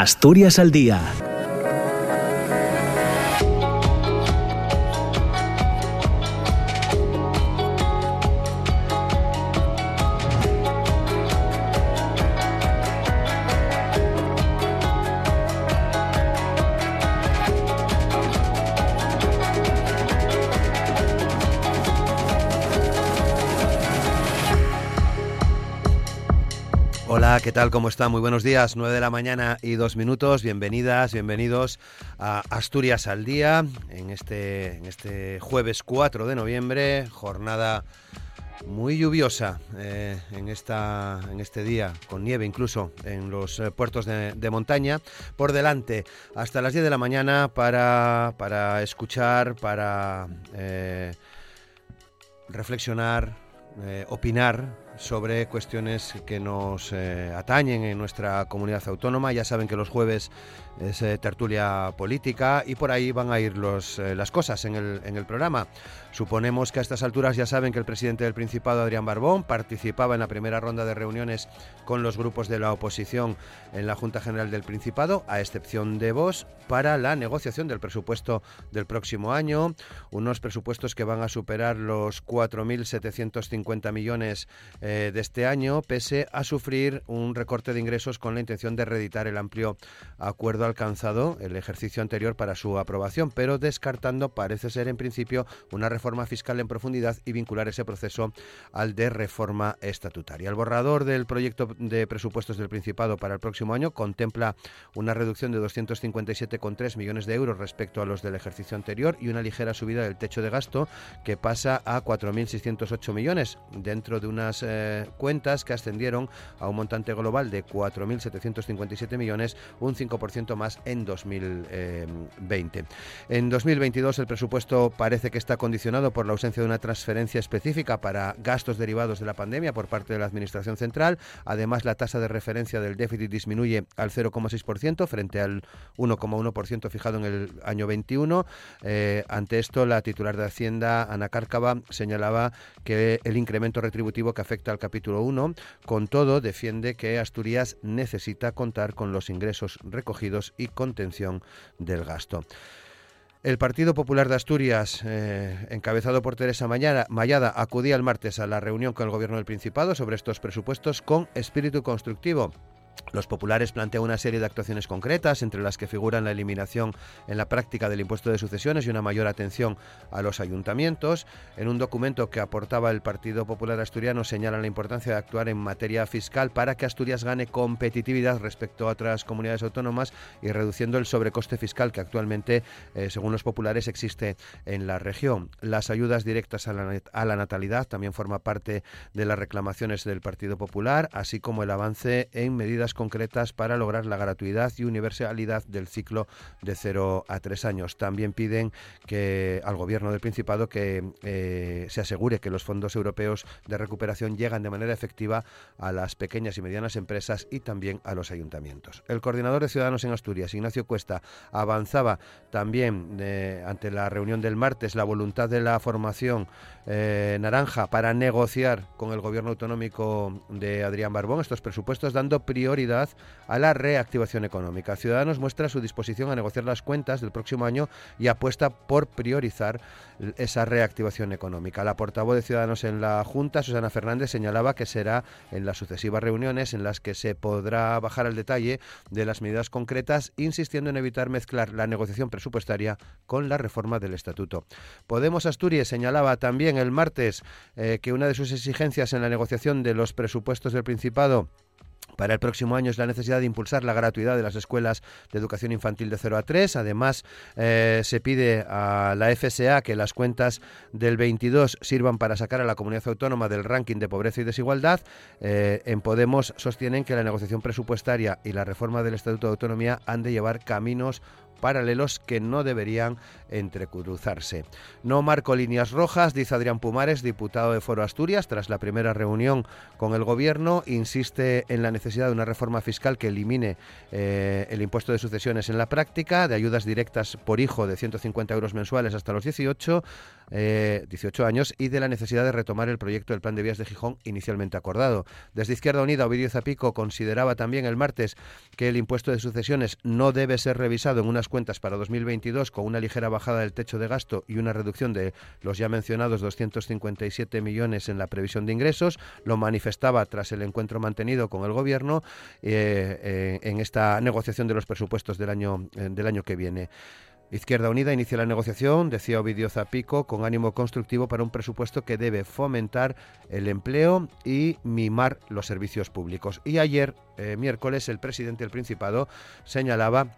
Asturias al Día ¿qué tal? ¿Cómo está? Muy buenos días, 9 de la mañana y dos minutos. Bienvenidas, bienvenidos a Asturias al Día en este, en este jueves 4 de noviembre, jornada muy lluviosa eh, en, esta, en este día, con nieve incluso en los eh, puertos de, montaña. Por delante, hasta las 10 de la mañana para, para escuchar, para eh, reflexionar, opinar sobre cuestiones que nos eh, atañen en nuestra comunidad autónoma. Ya saben que los jueves es eh, tertulia política y por ahí van a ir los, eh, las cosas en el, en el programa. Suponemos que a estas alturas ya saben que el presidente del Principado, Adrián Barbón, participaba en la primera ronda de reuniones con los grupos de la oposición en la Junta General del Principado, a excepción de vos, para la negociación del presupuesto del próximo año, unos presupuestos que van a superar los 4.750 millones eh, de este año, pese a sufrir un recorte de ingresos con la intención de reeditar el amplio acuerdo alcanzado el ejercicio anterior para su aprobación, pero descartando, parece ser en principio, una reforma fiscal en profundidad y vincular ese proceso al de reforma estatutaria. El borrador del proyecto de presupuestos del Principado para el próximo año contempla una reducción de 257,3 millones de euros respecto a los del ejercicio anterior y una ligera subida del techo de gasto que pasa a 4.608 millones dentro de unas eh, cuentas que ascendieron a un montante global de 4.757 millones, un 5% más en 2020. En 2022 el presupuesto parece que está condicionado por la ausencia de una transferencia específica para gastos derivados de la pandemia por parte de la Administración Central. Además, la tasa de referencia del déficit disminuye al 0,6% frente al 1,1% fijado en el año 21. Eh, ante esto, la titular de Hacienda, Ana Cárcava, señalaba que el incremento retributivo que afecta al capítulo 1, con todo, defiende que Asturias necesita contar con los ingresos recogidos y contención del gasto. El Partido Popular de Asturias, eh, encabezado por Teresa Mayada, acudía el martes a la reunión con el Gobierno del Principado sobre estos presupuestos con espíritu constructivo. Los populares plantean una serie de actuaciones concretas, entre las que figuran la eliminación en la práctica del impuesto de sucesiones y una mayor atención a los ayuntamientos. En un documento que aportaba el Partido Popular Asturiano señalan la importancia de actuar en materia fiscal para que Asturias gane competitividad respecto a otras comunidades autónomas y reduciendo el sobrecoste fiscal que actualmente, eh, según los populares, existe en la región. Las ayudas directas a la, natalidad también forma parte de las reclamaciones del Partido Popular, así como el avance en medidas concretas para lograr la gratuidad y universalidad del ciclo de 0 a 3 años. También piden que al Gobierno del Principado que eh, se asegure que los fondos europeos de recuperación llegan de manera efectiva a las pequeñas y medianas empresas y también a los ayuntamientos. El coordinador de Ciudadanos en Asturias, Ignacio Cuesta, avanzaba también eh, ante la reunión del martes la voluntad de la formación eh, naranja para negociar con el gobierno autonómico de Adrián Barbón estos presupuestos, dando prioridad a la reactivación económica. Ciudadanos muestra su disposición a negociar las cuentas del próximo año y apuesta por priorizar esa reactivación económica. La portavoz de Ciudadanos en la Junta, Susana Fernández, señalaba que será en las sucesivas reuniones en las que se podrá bajar al detalle de las medidas concretas, insistiendo en evitar mezclar la negociación presupuestaria con la reforma del Estatuto. Podemos Asturias señalaba también el martes eh, que una de sus exigencias en la negociación de los presupuestos del Principado para el próximo año es la necesidad de impulsar la gratuidad de las escuelas de educación infantil de 0 a 3. Además, eh, se pide a la FSA que las cuentas del 22 sirvan para sacar a la comunidad autónoma del ranking de pobreza y desigualdad. Eh, en Podemos sostienen que la negociación presupuestaria y la reforma del Estatuto de Autonomía han de llevar caminos paralelos que no deberían entrecruzarse. No marco líneas rojas, dice Adrián Pumares, diputado de Foro Asturias, tras la primera reunión con el Gobierno, insiste en la necesidad de una reforma fiscal que elimine eh, el impuesto de sucesiones en la práctica, de ayudas directas por hijo de 150 euros mensuales hasta los 18, 18 eh, años y de la necesidad de retomar el proyecto del plan de vías de Gijón inicialmente acordado. Desde Izquierda Unida, Ovidio Zapico consideraba también el martes que el impuesto de sucesiones no debe ser revisado en unas cuentas para 2022 con una ligera bajada del techo de gasto y una reducción de los ya mencionados 257 millones en la previsión de ingresos. Lo manifestaba tras el encuentro mantenido con el Gobierno eh, eh, en esta negociación de los presupuestos del año, del año que viene. Izquierda Unida inicia la negociación, decía Ovidio Zapico, con ánimo constructivo para un presupuesto que debe fomentar el empleo y mimar los servicios públicos. Y ayer, eh, miércoles, el presidente del Principado señalaba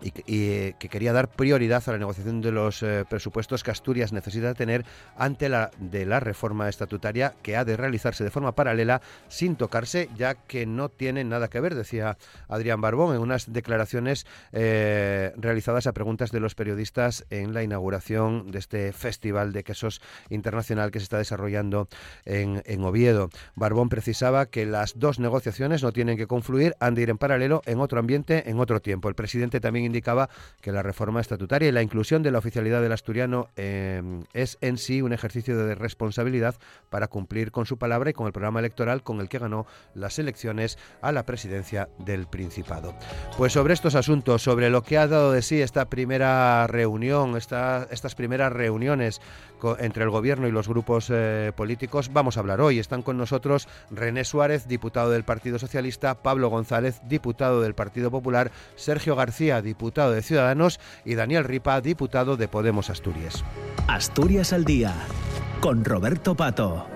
y, eh, que quería dar prioridad a la negociación de los eh, presupuestos que Asturias necesita tener ante la de la reforma estatutaria que ha de realizarse de forma paralela sin tocarse ya que no tiene nada que ver decía Adrián Barbón en unas declaraciones eh, realizadas a preguntas de los periodistas en la inauguración de este festival de quesos internacional que se está desarrollando en, en Oviedo. Barbón precisaba que las dos negociaciones no tienen que confluir han de ir en paralelo en otro ambiente en otro tiempo. El presidente también indicaba que la reforma estatutaria y la inclusión de la oficialidad del asturiano eh, es en sí un ejercicio de responsabilidad para cumplir con su palabra y con el programa electoral con el que ganó las elecciones a la presidencia del Principado. Pues sobre estos asuntos, sobre lo que ha dado de sí esta primera reunión, estas primeras reuniones entre el gobierno y los grupos eh, políticos, vamos a hablar hoy. Están con nosotros René Suárez, diputado del Partido Socialista, Pablo González, diputado del Partido Popular, Sergio García, diputado de Ciudadanos, y Daniel Ripa, diputado de Podemos Asturias. Asturias al día, con Roberto Pato.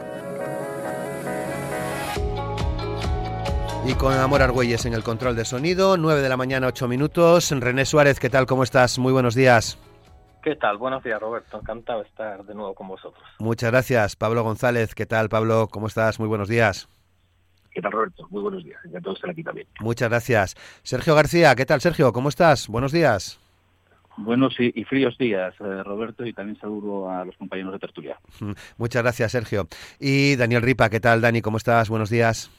Y con Amor Argüelles en el control de sonido, 9 de la mañana, 8 minutos. René Suárez, ¿qué tal? ¿Cómo estás? Muy buenos días. ¿Qué tal? Buenos días, Roberto. Encantado de estar de nuevo con vosotros. Muchas gracias. Pablo González, ¿qué tal, Pablo? ¿Cómo estás? Muy buenos días. ¿Qué tal, Roberto? Muy buenos días. Encantado de estar aquí también. Muchas gracias. Sergio García, ¿qué tal, Sergio? ¿Cómo estás? Buenos días. Buenos y, fríos días, eh, Roberto, y también saludo a los compañeros de tertulia. Muchas gracias, Sergio. Y Daniel Ripa, ¿qué tal, Dani? ¿Cómo estás? Buenos días.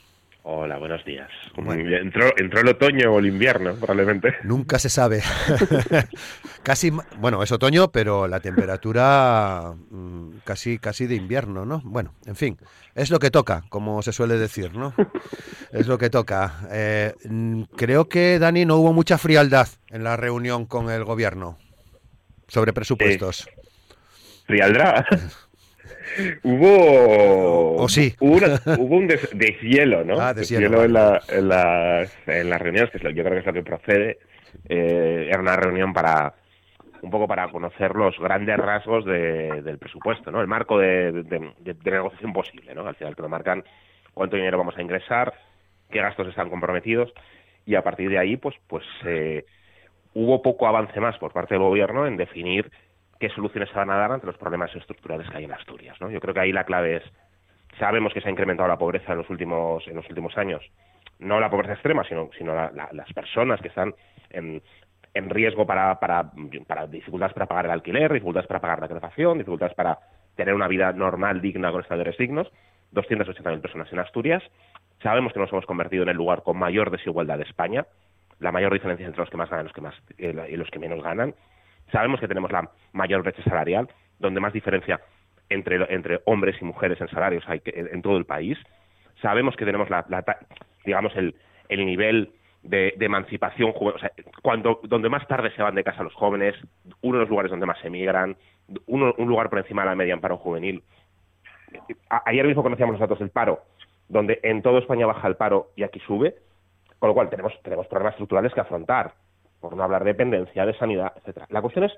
Hola, buenos días. Entró, entró el otoño o el invierno, probablemente. Nunca se sabe. casi, bueno, es otoño, pero la temperatura mm, casi, casi de invierno, ¿no? Bueno, en fin, es lo que toca, como se suele decir, ¿no? Es lo que toca. Eh, mm, creo que, Dani, no hubo mucha frialdad en la reunión con el gobierno sobre presupuestos. ¿Frialdad? hubo ¿O sí? hubo, un deshielo, ¿no? Ah, deshielo, en, la, en, las, en las reuniones, que yo creo que es lo que procede. Eh, era una reunión para un poco para conocer los grandes rasgos del presupuesto, ¿no? El marco de, negociación posible, ¿no? Al final que lo marcan cuánto dinero vamos a ingresar, qué gastos están comprometidos y a partir de ahí, pues, pues eh, hubo poco avance más por parte del gobierno en definir qué soluciones se van a dar ante los problemas estructurales que hay en Asturias. ¿no? Yo creo que ahí la clave es, sabemos que se ha incrementado la pobreza en los últimos, en los últimos años, no la pobreza extrema, sino, sino las personas que están en, en riesgo para, para, para dificultades para pagar el alquiler, dificultades para pagar la calefacción, dificultades para tener una vida normal, digna, con estadores dignos, 280.000 personas en Asturias. Sabemos que nos hemos convertido en el lugar con mayor desigualdad de España, la mayor diferencia entre los que más ganan los que, más, eh, y los que menos ganan. Sabemos que tenemos la mayor brecha salarial, donde más diferencia entre, entre hombres y mujeres en salarios hay que, en todo el país. Sabemos que tenemos la, digamos el, el nivel de, emancipación o sea, cuando, donde más tarde se van de casa los jóvenes, uno de los lugares donde más se emigran, uno, un lugar por encima de la media en paro juvenil. ayer mismo conocíamos los datos del paro, donde en toda España baja el paro y aquí sube, con lo cual tenemos, tenemos problemas estructurales que afrontar por no hablar de dependencia, de sanidad, etcétera. La cuestión es,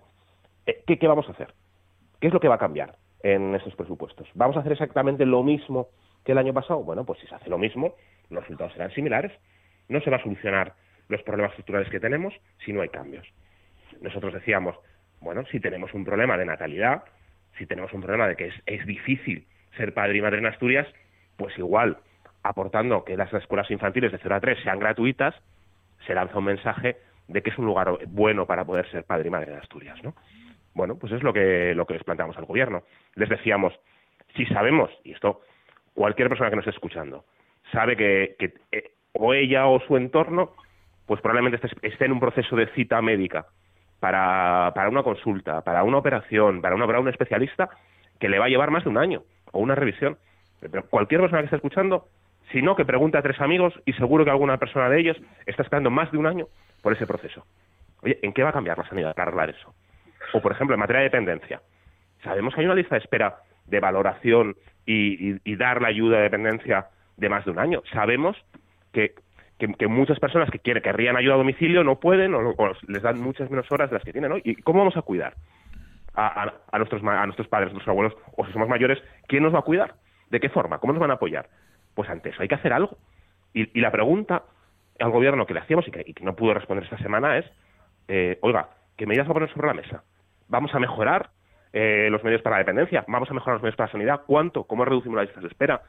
eh, ¿qué, vamos a hacer? ¿Qué es lo que va a cambiar en esos presupuestos? ¿Vamos a hacer exactamente lo mismo que el año pasado? Bueno, pues si se hace lo mismo, los resultados serán similares. No se va a solucionar los problemas estructurales que tenemos si no hay cambios. Nosotros decíamos, bueno, si tenemos un problema de natalidad, si tenemos un problema de que es, es difícil ser padre y madre en Asturias, pues igual, aportando que las escuelas infantiles de 0 a 3 sean gratuitas, se lanza un mensaje de que es un lugar bueno para poder ser padre y madre de Asturias, ¿no? Bueno, pues es lo que, lo que les planteamos al gobierno. Les decíamos, si sabemos, y esto cualquier persona que nos esté escuchando, sabe que, que eh, o ella o su entorno, pues probablemente esté, en un proceso de cita médica para, para una consulta, para una operación, para, una, un especialista, que le va a llevar más de un año, o una revisión. Pero cualquier persona que esté escuchando, si no, que pregunte a tres amigos y seguro que alguna persona de ellos está esperando más de un año por ese proceso. Oye, ¿en qué va a cambiar la sanidad para arreglar eso? O, por ejemplo, en materia de dependencia. Sabemos que hay una lista de espera de valoración y, dar la ayuda de dependencia de más de un año. Sabemos que, que, muchas personas que quieren, querrían ayuda a domicilio no pueden o, les dan muchas menos horas de las que tienen hoy. ¿Y cómo vamos a cuidar a, a, nuestros, a nuestros padres, a nuestros abuelos, o si somos mayores, quién nos va a cuidar? ¿De qué forma? ¿Cómo nos van a apoyar? Pues ante eso hay que hacer algo. Y, la pregunta al gobierno que le hacíamos y que, y que no pudo responder esta semana es, eh, oiga, ¿qué medidas va a poner sobre la mesa? ¿Vamos a mejorar eh, los medios para la dependencia? ¿Vamos a mejorar los medios para la sanidad? ¿Cuánto? ¿Cómo reducimos las listas de espera?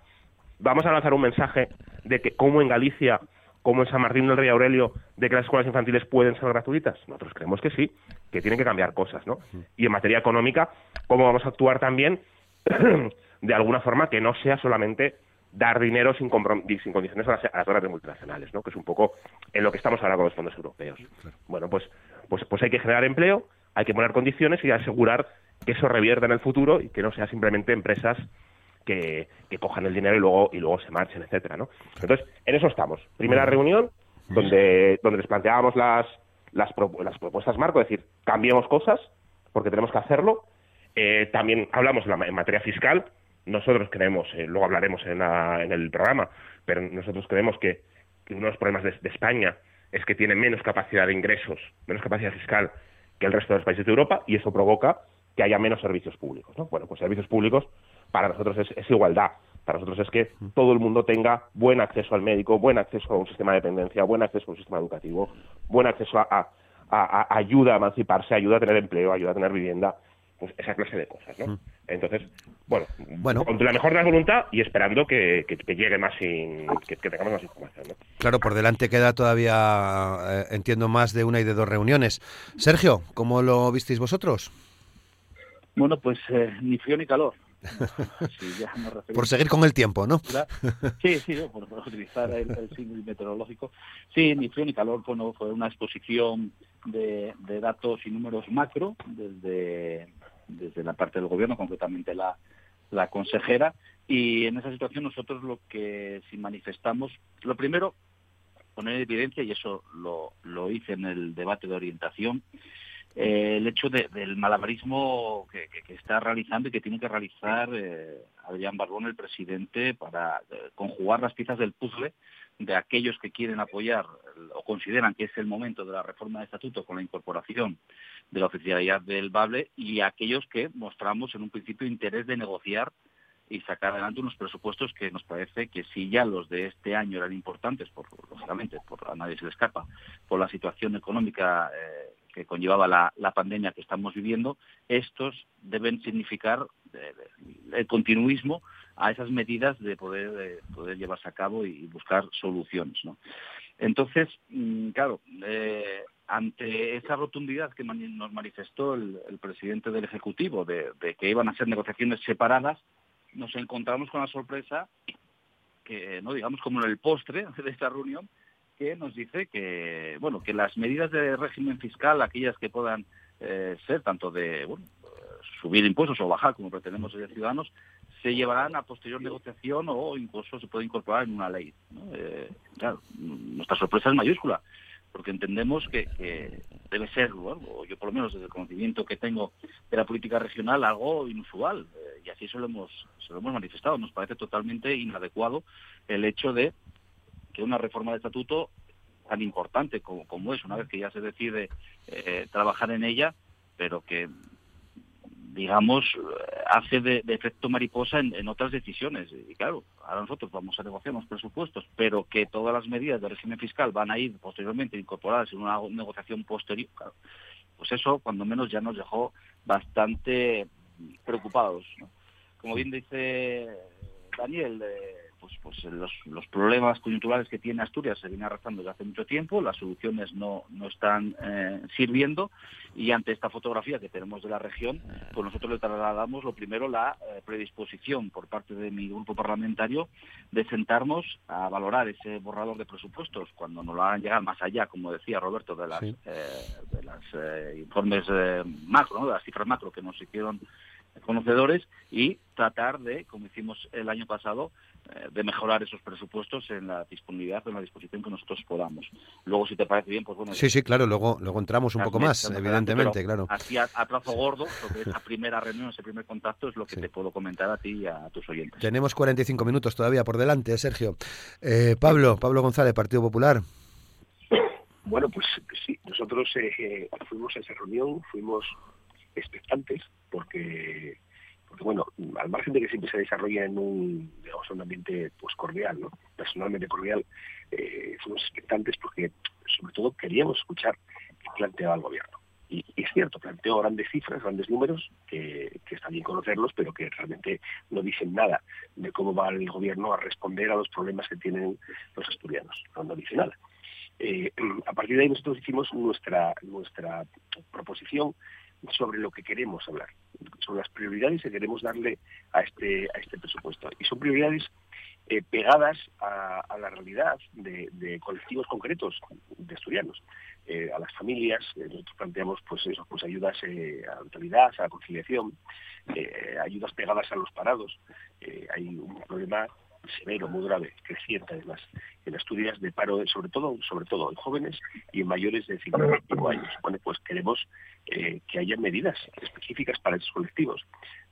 ¿Vamos a lanzar un mensaje de que como en Galicia, como en San Martín del Rey Aurelio, de que las escuelas infantiles pueden ser gratuitas? Nosotros creemos que sí, que tienen que cambiar cosas, ¿no? Y en materia económica, ¿cómo vamos a actuar también de alguna forma que no sea solamente dar dinero sin, sin condiciones a las, a las multinacionales, ¿no? que es un poco en lo que estamos ahora con los fondos europeos. Bueno, pues, pues, pues hay que generar empleo, hay que poner condiciones y asegurar que eso revierta en el futuro y que no sea simplemente empresas que, que cojan el dinero y luego, y luego se marchen, etcétera, ¿no? Entonces, en eso estamos. Primera reunión donde, donde les planteábamos las, las, las propuestas marco, es decir, cambiemos cosas porque tenemos que hacerlo. Eh, también hablamos en materia fiscal, nosotros creemos, eh, luego hablaremos en, el programa, pero nosotros creemos que, uno de los problemas de, España es que tiene menos capacidad de ingresos, menos capacidad fiscal que el resto de los países de Europa y eso provoca que haya menos servicios públicos. ¿no? Bueno, pues servicios públicos para nosotros es, igualdad. Para nosotros es que todo el mundo tenga buen acceso al médico, buen acceso a un sistema de dependencia, buen acceso a un sistema educativo, buen acceso a, a ayuda a emanciparse, ayuda a tener empleo, ayuda a tener vivienda, pues esa clase de cosas, ¿no? Entonces, bueno, bueno, con la mejor de la voluntad y esperando que, llegue más, que, tengamos más información. ¿no? Claro, por delante queda todavía, eh, entiendo, más de una y de dos reuniones. Sergio, ¿cómo lo visteis vosotros? Bueno, pues eh, ni frío ni calor. por seguir con el tiempo, ¿no? Sí, sí, por, utilizar el, el meteorológico. Sí, ni frío ni calor, bueno, fue una exposición de, de datos y números macro desde desde la parte del gobierno, concretamente la, la consejera, y en esa situación nosotros lo que si manifestamos, lo primero, poner en evidencia, y eso lo, lo hice en el debate de orientación, eh, el hecho del malabarismo que, está realizando y que tiene que realizar eh, Adrián Barbón, el presidente, para eh, conjugar las piezas del puzzle de aquellos que quieren apoyar o consideran que es el momento de la reforma del estatuto con la incorporación de la oficialidad del BABLE y aquellos que mostramos en un principio interés de negociar y sacar adelante unos presupuestos que nos parece que si ya los de este año eran importantes, por, lógicamente, por a nadie se le escapa, por la situación económica que conllevaba la, pandemia que estamos viviendo, estos deben significar eh, el continuismo a esas medidas de poder, poder llevarse a cabo y buscar soluciones. ¿no? Entonces, mm, claro, eh, ante esa rotundidad que nos manifestó el, presidente del Ejecutivo de, que iban a ser negociaciones separadas, nos encontramos con la sorpresa que, no digamos como en el postre de esta reunión, que nos dice que, bueno, que las medidas de régimen fiscal, aquellas que puedan eh, ser tanto de bueno, subir impuestos o bajar, como pretendemos los ciudadanos, se llevarán a posterior negociación o incluso se puede incorporar en una ley. Eh, claro, nuestra sorpresa es mayúscula, porque entendemos que, debe ser, yo por lo menos desde el conocimiento que tengo de la política regional, algo inusual, eh, y así se lo, hemos, se lo hemos manifestado. Nos parece totalmente inadecuado el hecho de que una reforma de estatuto tan importante como, es, una vez que ya se decide eh, trabajar en ella, pero que digamos, hace de, efecto mariposa en, otras decisiones. Y claro, ahora nosotros vamos a negociar los presupuestos, pero que todas las medidas de régimen fiscal van a ir posteriormente incorporadas en una negociación posterior, pues eso, cuando menos, ya nos dejó bastante preocupados. Como bien dice Daniel, eh, pues, pues los, los, problemas coyunturales que tiene Asturias se vienen arrastrando desde hace mucho tiempo, las soluciones no, no están eh, sirviendo y ante esta fotografía que tenemos de la región, pues nosotros le trasladamos lo primero la eh, predisposición por parte de mi grupo parlamentario de sentarnos a valorar ese borrador de presupuestos cuando nos lo hagan llegar más allá, como decía Roberto, de las, de las informes macro, de las cifras macro que nos hicieron conocedores y tratar de, como hicimos el año pasado, eh, de mejorar esos presupuestos en la disponibilidad, en la disposición que nosotros podamos. Luego, si te parece bien, pues bueno. Sí, sí, claro, luego, luego entramos un poco más, evidentemente, claro. Así a, trazo gordo, sobre esa primera reunión, ese primer contacto, es lo que te puedo comentar a ti y a tus oyentes. Tenemos 45 minutos todavía por delante, Sergio. Eh, Pablo, Pablo González, Partido Popular. Bueno, pues sí, nosotros eh, fuimos a esa reunión, fuimos expectantes, porque, porque bueno, al margen de que siempre se desarrolla en un, digamos, un ambiente pues cordial, ¿no? personalmente cordial, eh, fuimos expectantes porque sobre todo queríamos escuchar qué planteaba el gobierno. Y, es cierto, planteó grandes cifras, grandes números, que, está bien conocerlos, pero que realmente no dicen nada de cómo va el gobierno a responder a los problemas que tienen los asturianos. No, no dice nada. Eh, a partir de ahí nosotros hicimos nuestra, nuestra proposición sobre lo que queremos hablar, sobre las prioridades que queremos darle a este, a este presupuesto. Y son prioridades eh, pegadas a, la realidad de, colectivos concretos de estudianos. Eh, a las familias, eh, nosotros planteamos pues eso, pues ayudas a la autoridad, a la conciliación, ayudas pegadas a los parados. hay un problema severo, muy grave, creciente además, en Asturias de paro, sobre todo, sobre todo en jóvenes y en mayores de 55 años. Bueno, pues queremos eh, que haya medidas específicas para esos colectivos.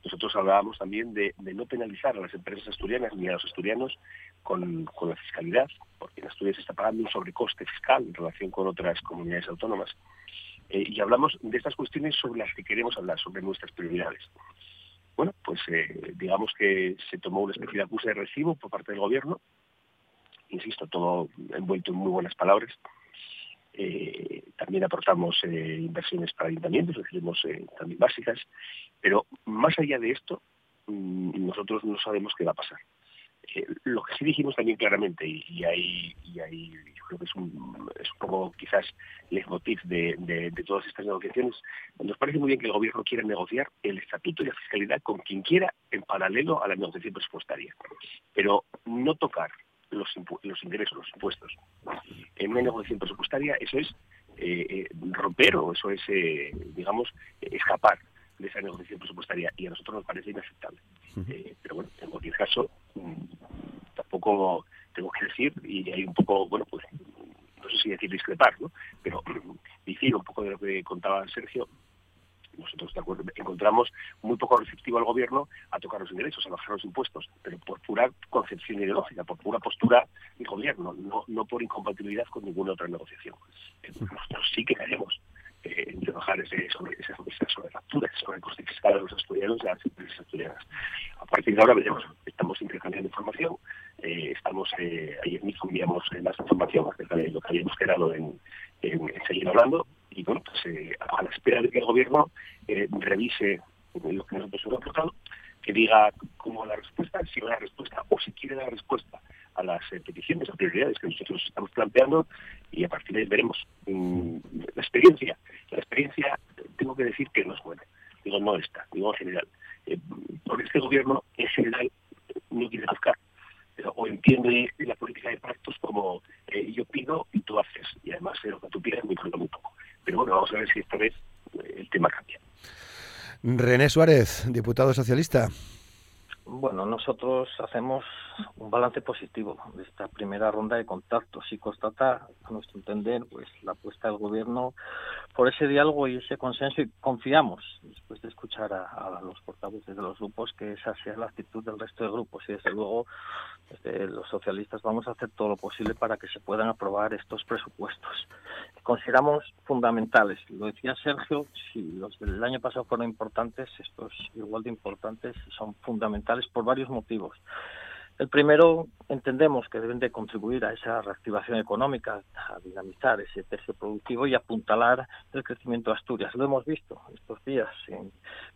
Nosotros hablábamos también de, no penalizar a las empresas asturianas ni a los asturianos con, la fiscalidad, porque en Asturias se está pagando un sobrecoste fiscal en relación con otras comunidades autónomas. Eh, y hablamos de estas cuestiones sobre las que queremos hablar, sobre nuestras prioridades bueno, pues eh, digamos que se tomó una especie de acuse de recibo por parte del gobierno, insisto, todo envuelto en muy buenas palabras. Eh, también aportamos eh, inversiones para ayuntamientos, decimos también básicas, pero más allá de esto, mm, nosotros no sabemos qué va a pasar. Eh, lo que sí dijimos también claramente, y, ahí, y ahí yo creo que es un, es un poco quizás leitmotiv de, de, de, todas estas negociaciones, nos parece muy bien que el gobierno quiera negociar el estatuto y la fiscalidad con quien quiera en paralelo a la negociación presupuestaria, pero no tocar los, los ingresos, los impuestos. En una negociación presupuestaria eso es eh, eh, romper o eso es, digamos, escapar de esa negociación presupuestaria y a nosotros nos parece inaceptable. pero bueno, en cualquier caso, tampoco tengo que decir, y hay un poco, bueno, pues no sé si decir discrepar, ¿no? pero decir un poco de lo que contaba Sergio, nosotros de acuerdo, encontramos muy poco receptivo al gobierno a tocar los ingresos, a bajar los impuestos, pero por pura concepción ideológica, por pura postura del gobierno, no, no por incompatibilidad con ninguna otra negociación. Nosotros sí que queremos eh, trabajar ese, sobre esas sobre sobre el coste fiscal de los estudiantes y las empresas estudianas. A partir de ahora veremos, estamos intercambiando información, eh, estamos eh, ayer mismo enviamos más información acerca de lo que habíamos quedado en, seguir hablando y bueno, pues eh, a la espera de que el gobierno revise lo que nosotros hemos aportado, que diga cómo la respuesta, si la respuesta o si quiere dar respuesta a las peticiones, a prioridades que nosotros estamos planteando y a partir de ahí veremos. Mm, la experiencia, decir que no es buena, digo no está, digo en general, eh, porque este gobierno en general no quiere buscar o entiende la política de pactos como eh, yo pido y tú haces, y además de lo que tú pides muy poco, muy poco. Pero bueno, vamos a ver si esta vez eh, el tema cambia. René Suárez, diputado socialista. Bueno, nosotros hacemos un balance positivo de esta primera ronda de contactos y constata, a nuestro entender, pues la apuesta del gobierno por ese diálogo y ese consenso y confiamos, después de escuchar a, los portavoces de los grupos, que esa sea la actitud del resto de grupos y desde luego los socialistas vamos a hacer todo lo posible para que se puedan aprobar estos presupuestos. Consideramos fundamentales, lo decía Sergio, si los del año pasado fueron importantes, estos igual de importantes son fundamentales por varios motivos. El primero, entendemos que deben de contribuir a esa reactivación económica, a dinamizar ese tercio productivo y apuntalar el crecimiento de Asturias. Lo hemos visto estos días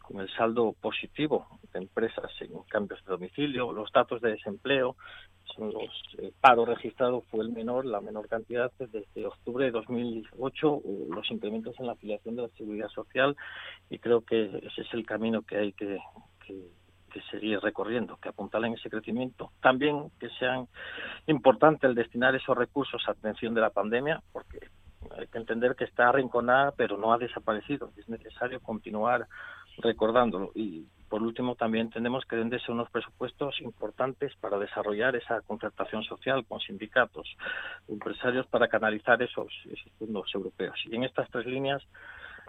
con el saldo positivo de empresas en cambios de domicilio, los datos de desempleo, los eh, paro registrado fue el menor, la menor cantidad desde octubre de 2008, los incrementos en la afiliación de la seguridad social y creo que ese es el camino que hay que seguir recorriendo, que apuntalen ese crecimiento. También que sean importante el destinar esos recursos a atención de la pandemia, porque hay que entender que está arrinconada, pero no ha desaparecido. Es necesario continuar recordándolo. Y por último, también entendemos que deben unos presupuestos importantes para desarrollar esa concertación social con sindicatos, empresarios, para canalizar esos, esos fondos europeos. Y en estas tres líneas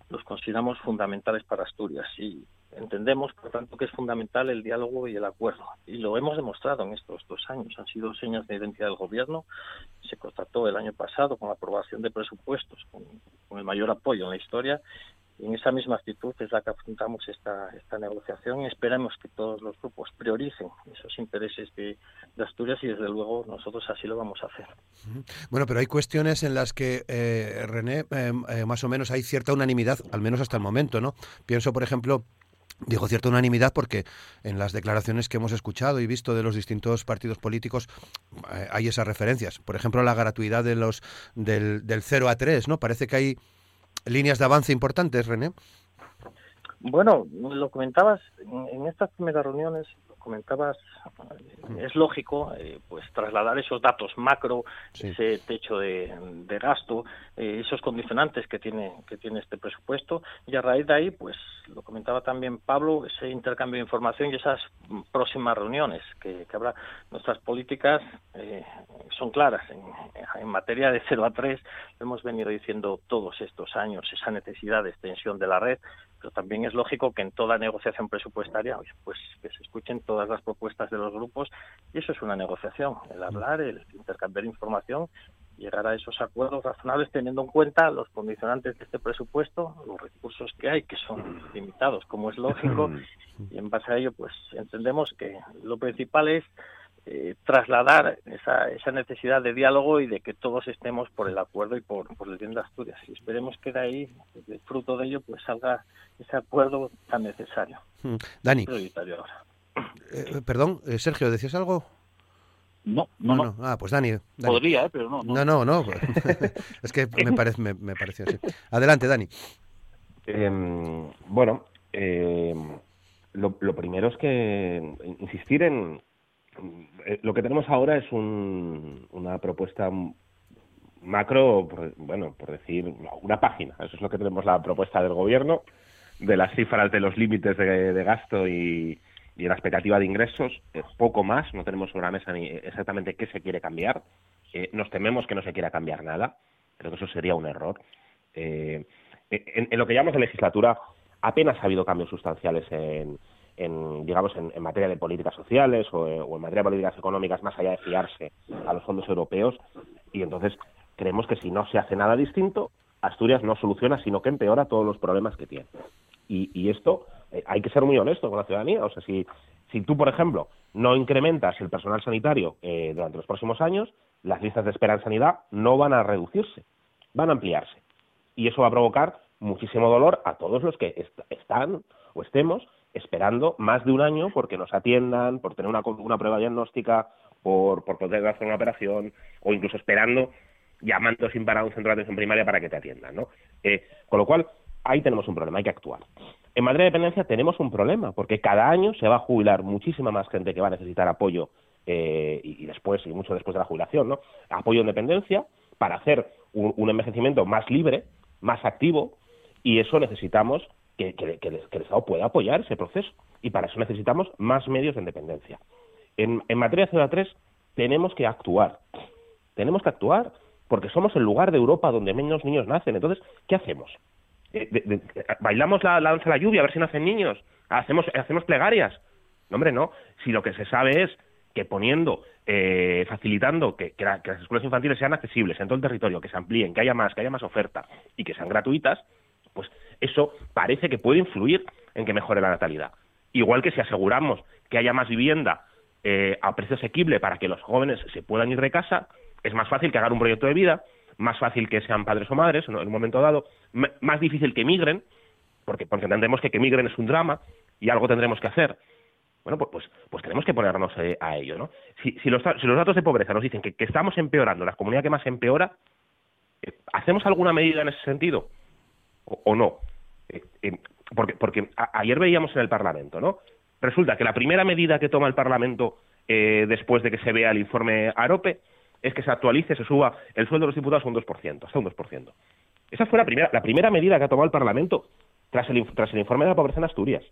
los consideramos fundamentales para Asturias y entendemos, por tanto, que es fundamental el diálogo y el acuerdo. Y lo hemos demostrado en estos dos años. Han sido señas de identidad del Gobierno. Se constató el año pasado con la aprobación de presupuestos, con, el mayor apoyo en la historia. Y en esa misma actitud es la que afrontamos esta, esta negociación esperamos que todos los grupos prioricen esos intereses de, Asturias y desde luego nosotros así lo vamos a hacer. Bueno, pero hay cuestiones en las que, eh, René, eh, eh, más o menos hay cierta unanimidad, al menos hasta el momento, ¿no? Pienso, por ejemplo, Dijo cierta unanimidad porque en las declaraciones que hemos escuchado y visto de los distintos partidos políticos eh, hay esas referencias. Por ejemplo, la gratuidad de los del, del 0 a 3, ¿no? Parece que hay líneas de avance importantes, René. Bueno, lo comentabas en estas primeras reuniones, comentabas, es lógico eh, pues trasladar esos datos macro, ese techo de, gasto, eh, esos condicionantes que tiene que tiene este presupuesto. Y a raíz de ahí, pues lo comentaba también Pablo, ese intercambio de información y esas próximas reuniones que, habrá. Nuestras políticas eh, son claras. En, en materia de 0 a 3, hemos venido diciendo todos estos años esa necesidad de extensión de la red pero también es lógico que en toda negociación presupuestaria pues que se escuchen todas las propuestas de los grupos y eso es una negociación, el hablar, el intercambiar información, llegar a esos acuerdos razonables teniendo en cuenta los condicionantes de este presupuesto, los recursos que hay que son limitados, como es lógico, y en base a ello pues entendemos que lo principal es eh, trasladar esa, esa necesidad de diálogo y de que todos estemos por el acuerdo y por, por el bien de Asturias. Y esperemos que de ahí, fruto de ello, pues salga ese acuerdo tan necesario. Hmm. Dani. ahora. Eh, perdón, eh, Sergio, ¿decías algo? No, no, no, Ah, pues Dani. Podría, pero no. No, no, no. es que me, parece, me, me pareció así. Adelante, Dani. Em, bueno, em, lo, lo primero es que insistir en, eh, lo que tenemos ahora es una propuesta macro, bueno, por decir, una página. Eso es lo que tenemos la propuesta del gobierno, de las cifras de los límites de, gasto y, y, la expectativa de ingresos, poco más. No tenemos sobre la mesa ni exactamente qué se quiere cambiar. Eh, nos tememos que no se quiera cambiar nada. Creo que eso sería un error. Eh, en, en, lo que llamamos de legislatura, apenas ha habido cambios sustanciales en, en digamos en, materia de políticas sociales o, en materia de políticas económicas más allá de fiarse a los fondos europeos. Y entonces creemos que si no se hace nada distinto Asturias no soluciona sino que empeora todos los problemas que tiene. Y, y esto eh, hay que ser muy honesto con la ciudadanía. O sea si si tú por ejemplo no incrementas el personal sanitario eh, durante los próximos años las listas de espera en sanidad no van a reducirse van a ampliarse. Y eso va a provocar muchísimo dolor a todos los que están o estemos esperando más de un año porque nos atiendan, por tener una, prueba diagnóstica, por, por poder hacer una operación, o incluso esperando, llamando sin parar a un centro de atención primaria para que te atiendan, ¿no? Eh, con lo cual, ahí tenemos un problema, hay que actuar. En materia de dependencia tenemos un problema, porque cada año se va a jubilar muchísima más gente que va a necesitar apoyo eh, y, después, y mucho después de la jubilación, ¿no? Apoyo en dependencia para hacer un envejecimiento más libre, más activo, y eso necesitamos que, el Estado pueda apoyar ese proceso. Y para eso necesitamos más medios de independencia. En, materia de CO3 tenemos que actuar. Tenemos que actuar porque somos el lugar de Europa donde menos niños nacen. Entonces, ¿qué hacemos? Eh, ¿Bailamos la, danza de la lluvia a ver si nacen niños? ¿Hacemos, hacemos plegarias? No, hombre, no. Si lo que se sabe es que poniendo, eh, facilitando que, las escuelas infantiles sean accesibles en todo el territorio, que se amplíen, que haya más, que haya más oferta y que sean gratuitas, pues eso parece que puede influir en que mejore la natalidad. Igual que si aseguramos que haya más vivienda eh, a precio asequible para que los jóvenes se puedan ir de casa, es más fácil que hagan un proyecto de vida, más fácil que sean padres o madres en un momento dado, más difícil que migren, porque, porque entendemos que que migren es un drama y algo tendremos que hacer. Bueno, pues, pues, pues tenemos que ponernos eh, a ello, ¿no? Si, si, los, si los datos de pobreza nos dicen que, estamos empeorando, la comunidad que más empeora, eh, ¿hacemos alguna medida en ese sentido o, no? Eh, porque porque ayer veíamos en el Parlamento, ¿no? Resulta que la primera medida que toma el Parlamento después de que se vea el informe AROPE es que se actualice, se suba el sueldo de los diputados un 2%, hasta un 2%. Esa fue la primera, la primera medida que ha tomado el Parlamento tras el, tras el informe de la pobreza en Asturias.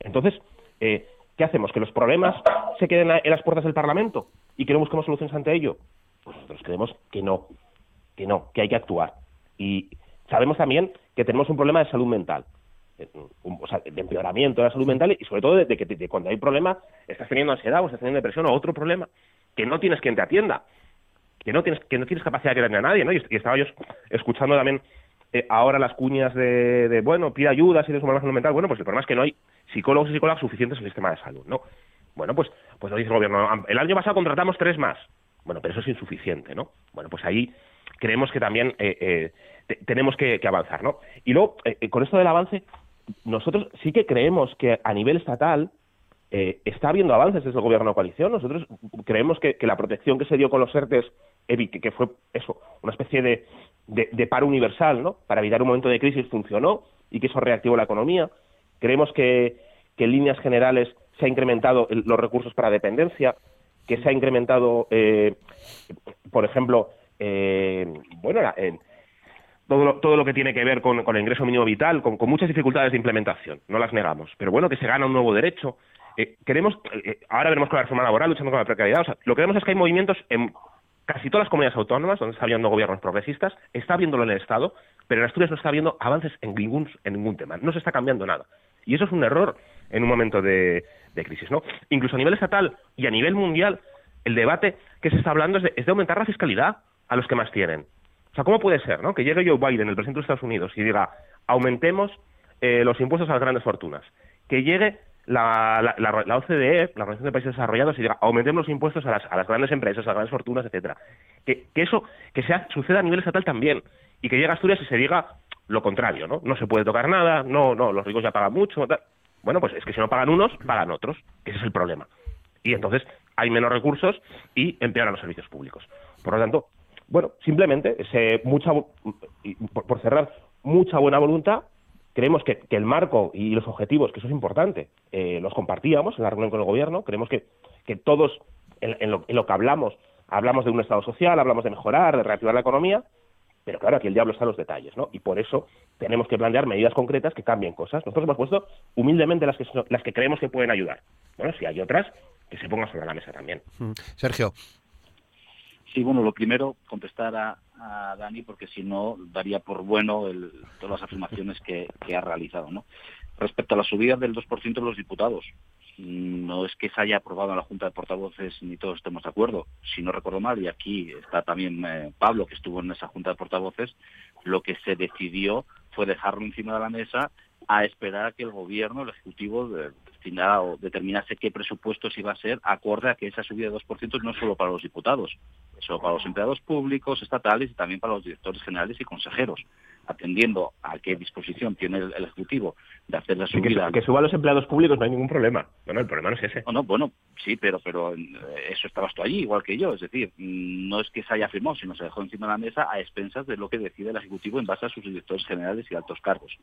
Entonces, eh, ¿qué hacemos? ¿Que los problemas se queden en las puertas del Parlamento y que no busquemos soluciones ante ello? Pues nosotros creemos que no, que no, que hay que actuar. Y sabemos también que tenemos un problema de salud mental, sea, de empeoramiento de la salud mental y sobre todo de, que cuando hay problemas estás teniendo ansiedad o estás teniendo depresión o otro problema que no tienes quien te atienda que no tienes, que no tienes capacidad de quererle a nadie, ¿no? Y, estaba yo escuchando también eh, ahora las cuñas de, bueno, pide ayuda si tienes un problema mental. Bueno, pues el problema es que no hay psicólogos y psicólogas suficientes en el sistema de salud, ¿no? Bueno, pues, pues lo dice el gobierno. El año pasado contratamos tres más. Bueno, pero eso es insuficiente, ¿no? Bueno, pues ahí creemos que también eh, eh, tenemos que, avanzar, ¿no? Y luego, con esto del avance, nosotros sí que creemos que a nivel estatal está habiendo avances desde el gobierno de coalición. Nosotros creemos que, la protección que se dio con los ERTES que fue eso, una especie de, de, paro universal, ¿no? Para evitar un momento de crisis funcionó y que eso reactivó la economía. Creemos que, en líneas generales se ha incrementado los recursos para dependencia, que se ha incrementado, eh, por ejemplo, eh, bueno, todo, lo, todo lo que tiene que ver con, con el ingreso mínimo vital, con, muchas dificultades de implementación, no las negamos, pero bueno, que se gana un nuevo derecho. Eh, queremos, ahora veremos con la reforma laboral, luchando con la precariedad, o sea, lo que vemos es que hay movimientos en casi todas las comunidades autónomas donde está habiendo gobiernos progresistas, está viéndolo en el Estado, pero en Asturias no está habiendo avances en ningún, en ningún tema, no se está cambiando nada. Y eso es un error en un momento de, crisis, ¿no? Incluso a nivel estatal y a nivel mundial, el debate que se está hablando es de, aumentar la fiscalidad a los que más tienen. Sea, ¿cómo puede ser, no? Que llegue Joe Biden, el presidente de Estados Unidos, y diga, aumentemos eh, los impuestos a las grandes fortunas. Que llegue la, la, la, OCDE, la Organización de Países Desarrollados, y diga, aumentemos los impuestos a las, a las grandes empresas, a las grandes fortunas, etcétera. Que, eso que sea, suceda a nivel estatal también, y que llegue Asturias y se diga lo contrario, ¿no? No se puede tocar nada, no, no, los ricos ya pagan mucho, Bueno, pues es que si no pagan unos, pagan otros, que ese es el problema. Y entonces hay menos recursos y empeoran los servicios públicos. Por lo tanto, bueno, simplemente, ese, mucha, por, por cerrar, mucha buena voluntad, creemos que, el marco y los objetivos, que eso es importante, eh, los compartíamos en la reunión con el gobierno, creemos que, que todos en, lo, que hablamos, hablamos de un Estado social, hablamos de mejorar, de reactivar la economía, pero claro, aquí el diablo está en los detalles, ¿no? Y por eso tenemos que plantear medidas concretas que cambien cosas. Nosotros hemos puesto humildemente las que, las que creemos que pueden ayudar. Bueno, si hay otras, que se pongan sobre la mesa también. Mm. Sergio. Sí, bueno, lo primero, contestar a, Dani, porque si no, daría por bueno todas las afirmaciones que, ha realizado. ¿no? Respecto a la subida del 2% de los diputados, no es que se haya aprobado en la Junta de Portavoces ni todos estemos de acuerdo. Si no recuerdo mal, y aquí está también eh, Pablo, que estuvo en esa Junta de Portavoces, lo que se decidió fue dejarlo encima de la mesa a esperar a que el Gobierno, el Ejecutivo, o determinase qué presupuestos iba a ser acorde a que esa subida de 2% no solo para los diputados, eso para los empleados públicos, estatales y también para los directores generales y consejeros atendiendo a qué disposición tiene el, Ejecutivo de hacer la subida. Que, suba a los empleados públicos no hay ningún problema. Bueno, el problema no es ese. No, bueno, sí, pero, pero eh, eso estabas tú allí, igual que yo. Es decir, no es que se haya firmado, sino se dejó encima de la mesa a expensas de lo que decide el Ejecutivo en base a sus directores generales y altos cargos.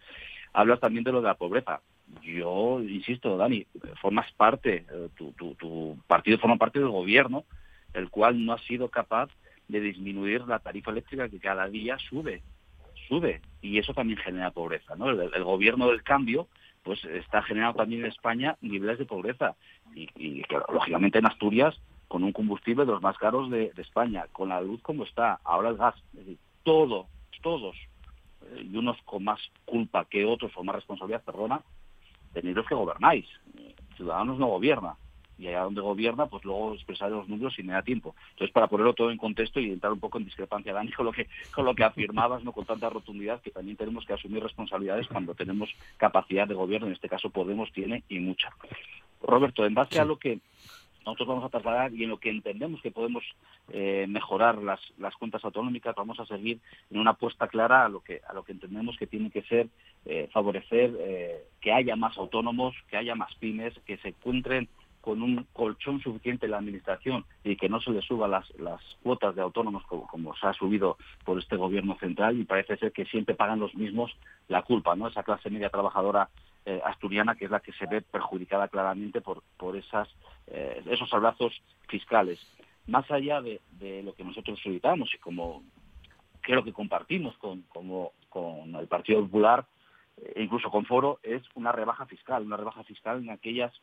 Hablas también de lo de la pobreza. Yo, insisto, Dani, formas parte, eh, tu, tu, tu partido forma parte del gobierno, el cual no ha sido capaz de disminuir la tarifa eléctrica que cada día sube y eso también genera pobreza. ¿no? El, gobierno del cambio pues está generando también en España niveles de pobreza y, lógicamente en Asturias con un combustible de los más caros de, España, con la luz como está, ahora el gas, es decir, todo, todos, eh, y unos con más culpa que otros o más responsabilidad, perdona, tenéis los que gobernáis. Ciudadanos no gobierna y allá donde gobierna, pues luego expresar los números y me da tiempo. Entonces, para ponerlo todo en contexto y entrar un poco en discrepancia, Dani, con lo que, con lo que afirmabas, no con tanta rotundidad, que también tenemos que asumir responsabilidades cuando tenemos capacidad de gobierno, en este caso Podemos tiene y mucha. Roberto, en base a lo que nosotros vamos a trasladar y en lo que entendemos que podemos eh, mejorar las, las cuentas autonómicas, vamos a seguir en una apuesta clara a lo que, a lo que entendemos que tiene que ser eh, favorecer eh, que haya más autónomos, que haya más pymes, que se encuentren con un colchón suficiente en la administración y que no se le suba las, las cuotas de autónomos como, como, se ha subido por este gobierno central y parece ser que siempre pagan los mismos la culpa, ¿no? Esa clase media trabajadora eh, asturiana que es la que se ve perjudicada claramente por, por esas, eh, esos abrazos fiscales. Más allá de, de, lo que nosotros solicitamos y como creo que compartimos con, como, con el Partido Popular, e incluso con Foro, es una rebaja fiscal, una rebaja fiscal en aquellas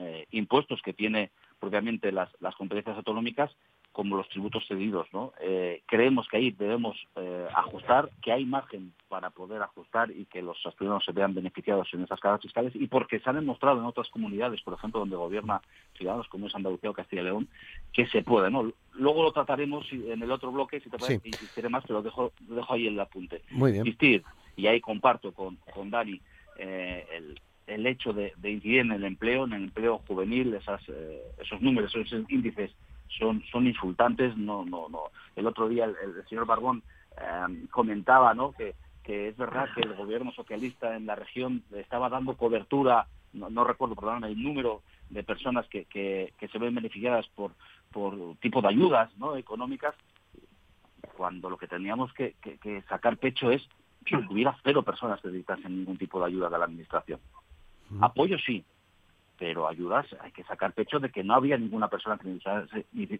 eh, impuestos que tiene propiamente las, las, competencias autonómicas como los tributos cedidos. ¿no? Eh, creemos que ahí debemos eh, ajustar, que hay margen para poder ajustar y que los asturianos se vean beneficiados en esas cargas fiscales y porque se han demostrado en otras comunidades, por ejemplo, donde gobierna ciudadanos como es Andalucía o Castilla y León, que se puede. ¿no? Luego lo trataremos en el otro bloque, si te parece, sí. insistiré más, pero lo dejo, lo dejo ahí el apunte. Muy bien. Insistir, y ahí comparto con, con Dani eh, el, el hecho de, incidir en el empleo, en el empleo juvenil, esas, eh, esos números, esos índices son, insultantes. No, no, no. El otro día el, señor Barbón eh, comentaba ¿no? que, es verdad que el gobierno socialista en la región estaba dando cobertura, no, no recuerdo, perdón, el número de personas que, se ven beneficiadas por, por tipo de ayudas económicas, cuando lo que teníamos que, que, que sacar pecho es que hubiera cero personas que necesitasen ningún tipo de ayuda de la administración. Apoyo sí, pero ayudas hay que sacar pecho de que no había ninguna persona que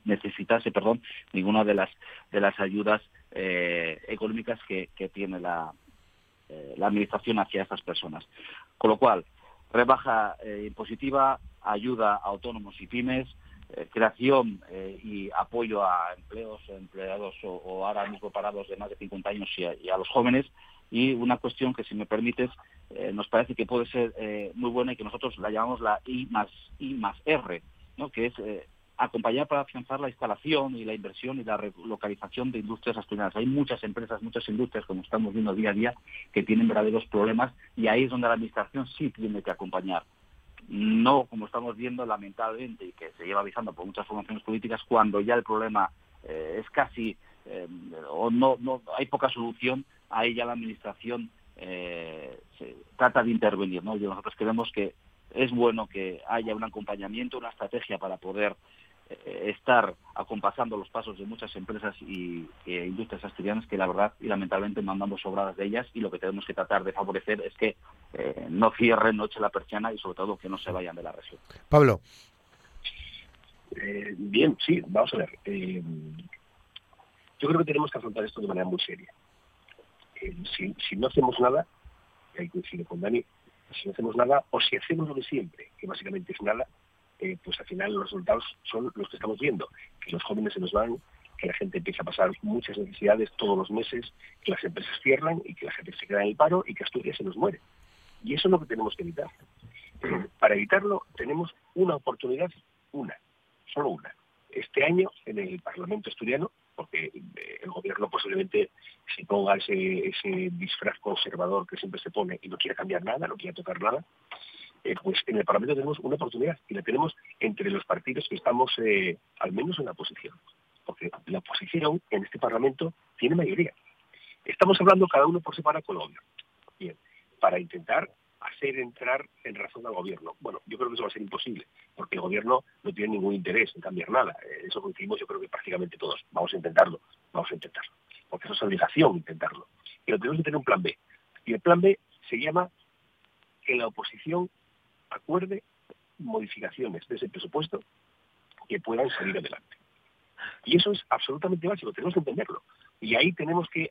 necesitase, perdón, ninguna de las de las ayudas eh, económicas que, tiene la, eh, la administración hacia estas personas. Con lo cual, rebaja eh, impositiva, ayuda a autónomos y pymes, creación y apoyo a empleos, empleados o, o, ahora mismo parados de más de 50 años y a los jóvenes, y una cuestión que, si me permites, eh, nos parece que puede ser eh, muy buena y que nosotros la llamamos la I más I más R, ¿no? que es eh, acompañar para afianzar la instalación y la inversión y la relocalización de industrias asturianas. Hay muchas empresas, muchas industrias, como estamos viendo día a día, que tienen verdaderos problemas y ahí es donde la Administración sí tiene que acompañar. No, como estamos viendo, lamentablemente, y que se lleva avisando por muchas formaciones políticas, cuando ya el problema eh, es casi, eh, o no, no hay poca solución, ahí ya la Administración eh, se trata de intervenir. ¿no? Y nosotros creemos que es bueno que haya un acompañamiento, una estrategia para poder eh, estar acompasando los pasos de muchas empresas y eh, industrias asturianas que la verdad y lamentablemente mandamos sobradas de ellas y lo que tenemos que tratar de favorecer es que eh, no cierren, no echen la persiana y sobre todo que no se vayan de la región. Pablo. Eh, bien, sí, vamos a ver. Eh, yo creo que tenemos que afrontar esto de manera muy seria. Si, si, no hacemos nada, y ahí coincido con Dani, si no hacemos nada, o si hacemos lo de siempre, que básicamente es nada, eh, pues al final los resultados son los que estamos viendo, que los jóvenes se nos van, que la gente empieza a pasar muchas necesidades todos los meses, que las empresas cierran y que la gente se queda en el paro y que Asturias se nos muere. Y eso es lo que tenemos que evitar. Para evitarlo tenemos una oportunidad, una, solo una. Este año en el Parlamento asturiano porque el gobierno posiblemente se ponga ese, ese disfraz conservador que siempre se pone y no quiere cambiar nada, no quiere tocar nada, eh, pues en el Parlamento tenemos una oportunidad y la tenemos entre los partidos que estamos eh, al menos en la oposición, porque la oposición en este Parlamento tiene mayoría. Estamos hablando cada uno por separado con el. Bien, para intentar hacer entrar en razón al gobierno. Bueno, yo creo que eso va a ser imposible, porque el gobierno no tiene ningún interés en cambiar nada. Eso coincidimos yo creo que prácticamente todos. Vamos a intentarlo, vamos a intentarlo, porque eso es obligación intentarlo. Pero tenemos que tener un plan B. Y el plan B se llama que la oposición acuerde modificaciones de ese presupuesto que puedan salir adelante. Y eso es absolutamente básico, tenemos que entenderlo. Y ahí tenemos que,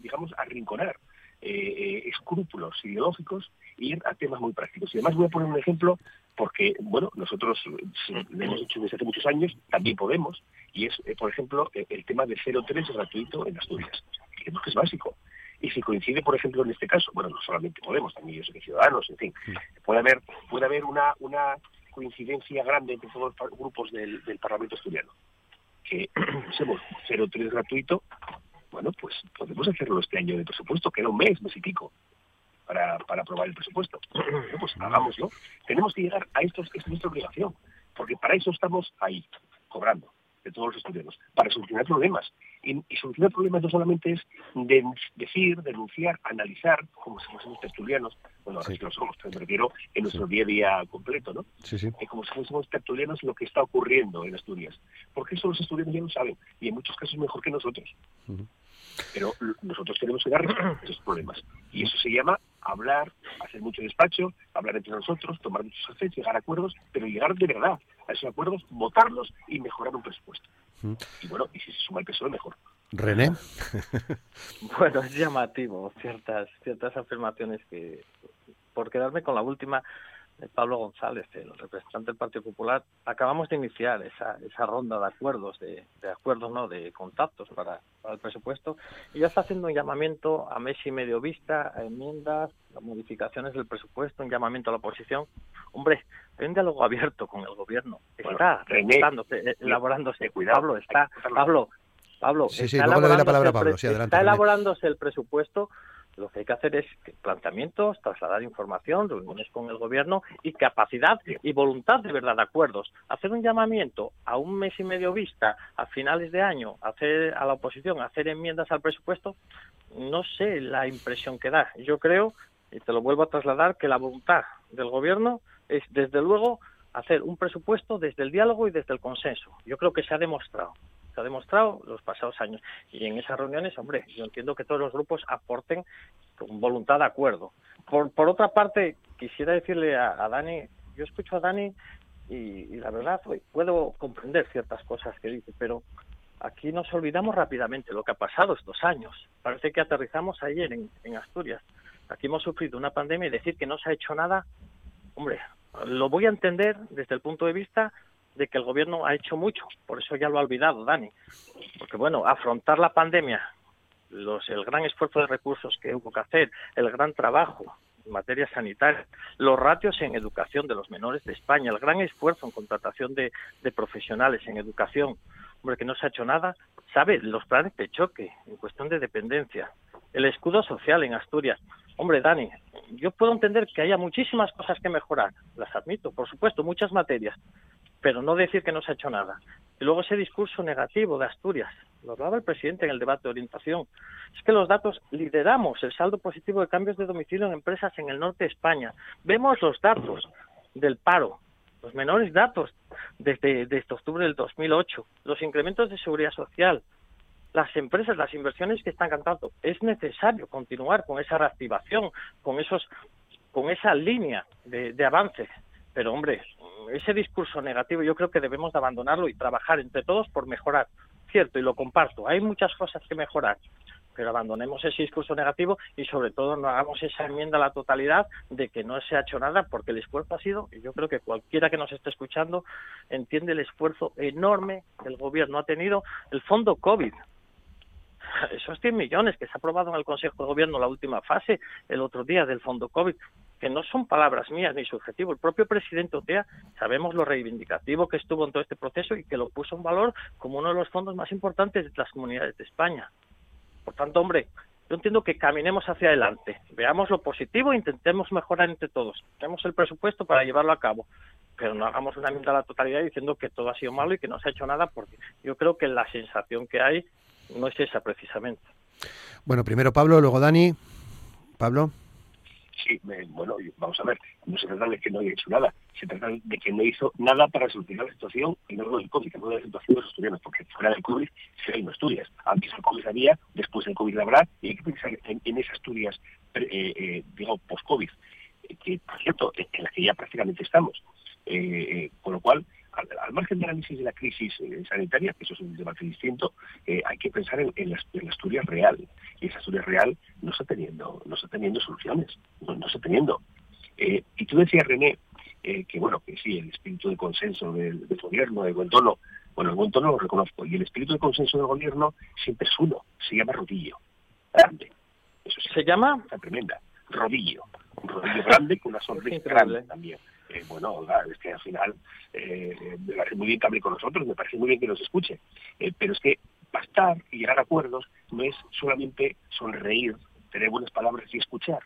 digamos, arrinconar eh, escrúpulos ideológicos y ir a temas muy prácticos. Y además voy a poner un ejemplo porque, bueno, nosotros hemos hecho desde hace muchos años, también podemos, y es, eh, por ejemplo, el tema de 03 gratuito en Asturias. Creemos que es básico. Y si coincide, por ejemplo, en este caso, bueno, no solamente Podemos, también yo sé Ciudadanos, en fin, puede haber, puede haber una, una coincidencia grande entre todos los grupos del, del Parlamento asturiano. Que usemos 03 gratuito, bueno, pues podemos hacerlo este año de presupuesto, queda un mes, mes y pico, para, para aprobar el presupuesto. Bueno, pues hagámoslo. Tenemos que llegar a esto, es nuestra obligación. porque para eso estamos ahí, cobrando de todos los estudiantes, para solucionar problemas. Y, solucionar problemas no solamente es decir, denunciar, analizar, como somos tertulianos, bueno, ahora sí. que lo somos, me refiero en nuestro día a día completo, ¿no? Sí, sí. Eh, como si fuésemos tertulianos lo que está ocurriendo en Asturias. Porque eso los estudiantes ya lo saben, y en muchos casos mejor que nosotros. Pero nosotros tenemos que dar esos problemas. Y eso se llama hablar, hacer mucho despacho, hablar entre nosotros, tomar muchos cafés, llegar a acuerdos, pero llegar de verdad a esos acuerdos, votarlos y mejorar un presupuesto. Y bueno, y si se suma el PSOE, mejor. René. bueno, es llamativo ciertas, ciertas afirmaciones que, por quedarme con la última, Pablo González, el representante del Partido Popular, acabamos de iniciar esa, esa ronda de acuerdos, de, acuerdos, no, de contactos para, el presupuesto, y ya está haciendo un llamamiento a mes y medio vista, a enmiendas, a modificaciones del presupuesto, un llamamiento a la oposición. Hombre, hay un diálogo abierto con el gobierno. Está eh, elaborándose. Pablo, está, Pablo, Pablo, está elaborándose el presupuesto lo que hay que hacer es planteamientos, trasladar información, reuniones con el gobierno y capacidad y voluntad de verdad de acuerdos. Hacer un llamamiento a un mes y medio vista, a finales de año, hacer a la oposición, hacer enmiendas al presupuesto, no sé la impresión que da. Yo creo, y te lo vuelvo a trasladar, que la voluntad del gobierno es, desde luego, hacer un presupuesto desde el diálogo y desde el consenso. Yo creo que se ha demostrado se ha demostrado los pasados años. Y en esas reuniones, hombre, yo entiendo que todos los grupos aporten con voluntad de acuerdo. Por, por otra parte, quisiera decirle a, Dani, yo escucho a Dani y, la verdad puedo comprender ciertas cosas que dice, pero aquí nos olvidamos rápidamente lo que ha pasado estos años. Parece que aterrizamos ayer en, en Asturias. Aquí hemos sufrido una pandemia y decir que no se ha hecho nada, hombre, lo voy a entender desde el punto de vista de que el gobierno ha hecho mucho, por eso ya lo ha olvidado Dani, porque bueno, afrontar la pandemia, los, el gran esfuerzo de recursos que hubo que hacer, el gran trabajo en materia sanitaria, los ratios en educación de los menores de España, el gran esfuerzo en contratación de, de profesionales en educación, hombre, que no se ha hecho nada, sabe, los planes de choque en cuestión de dependencia, el escudo social en Asturias. Hombre, Dani, yo puedo entender que haya muchísimas cosas que mejorar, las admito, por supuesto, muchas materias, pero no decir que no se ha hecho nada. Y luego ese discurso negativo de Asturias, lo hablaba el presidente en el debate de orientación, es que los datos lideramos el saldo positivo de cambios de domicilio en empresas en el norte de España. Vemos los datos del paro, los menores datos desde, desde octubre del 2008, los incrementos de seguridad social, las empresas, las inversiones que están cantando. Es necesario continuar con esa reactivación, con esos, con esa línea de, de avance. Pero hombre, ese discurso negativo yo creo que debemos de abandonarlo y trabajar entre todos por mejorar. Cierto, y lo comparto, hay muchas cosas que mejorar, pero abandonemos ese discurso negativo y sobre todo no hagamos esa enmienda a la totalidad de que no se ha hecho nada porque el esfuerzo ha sido, y yo creo que cualquiera que nos esté escuchando entiende el esfuerzo enorme que el gobierno ha tenido, el fondo COVID, esos 100 millones que se ha aprobado en el Consejo de Gobierno la última fase el otro día del fondo COVID, que no son palabras mías ni subjetivo. El propio presidente Otea sabemos lo reivindicativo que estuvo en todo este proceso y que lo puso en valor como uno de los fondos más importantes de las comunidades de España. Por tanto, hombre, yo entiendo que caminemos hacia adelante, veamos lo positivo e intentemos mejorar entre todos. Tenemos el presupuesto para llevarlo a cabo, pero no hagamos una enmienda a la totalidad diciendo que todo ha sido malo y que no se ha hecho nada, porque yo creo que la sensación que hay no es esa precisamente. Bueno, primero Pablo, luego Dani. Pablo. Sí, bueno, vamos a ver, no se trata de que no haya hecho nada, se trata de que no hizo nada para solucionar la situación y no del COVID, no de la situación de los estudiantes, porque fuera del COVID se hay no Asturias. Antes del COVID había, después del COVID habrá, y hay que pensar en, esas Asturias, eh, eh, digamos, post-COVID, eh, que, por cierto, en la que ya prácticamente estamos. con lo cual, al, margen del análisis de la crisis sanitaria, que eso es un debate distinto, hay que pensar en, en, la, en, real. Y esa Asturias real no está teniendo, no está teniendo soluciones no, está teniendo. Eh, y tú decías, René, eh, que bueno, que sí, el espíritu de consenso del, gobierno, de buen tono, bueno, el buen tono lo reconozco, y el espíritu de consenso del gobierno siempre es uno, se llama rodillo, grande. Eso ¿Se llama? Está tremenda, rodillo, un rodillo grande con una sonrisa grande también. Eh, bueno, es que al final me parece muy bien que hable con nosotros, me parece muy bien que nos escuche, pero es que bastar y llegar a acuerdos no es solamente sonreír, tener buenas palabras y escuchar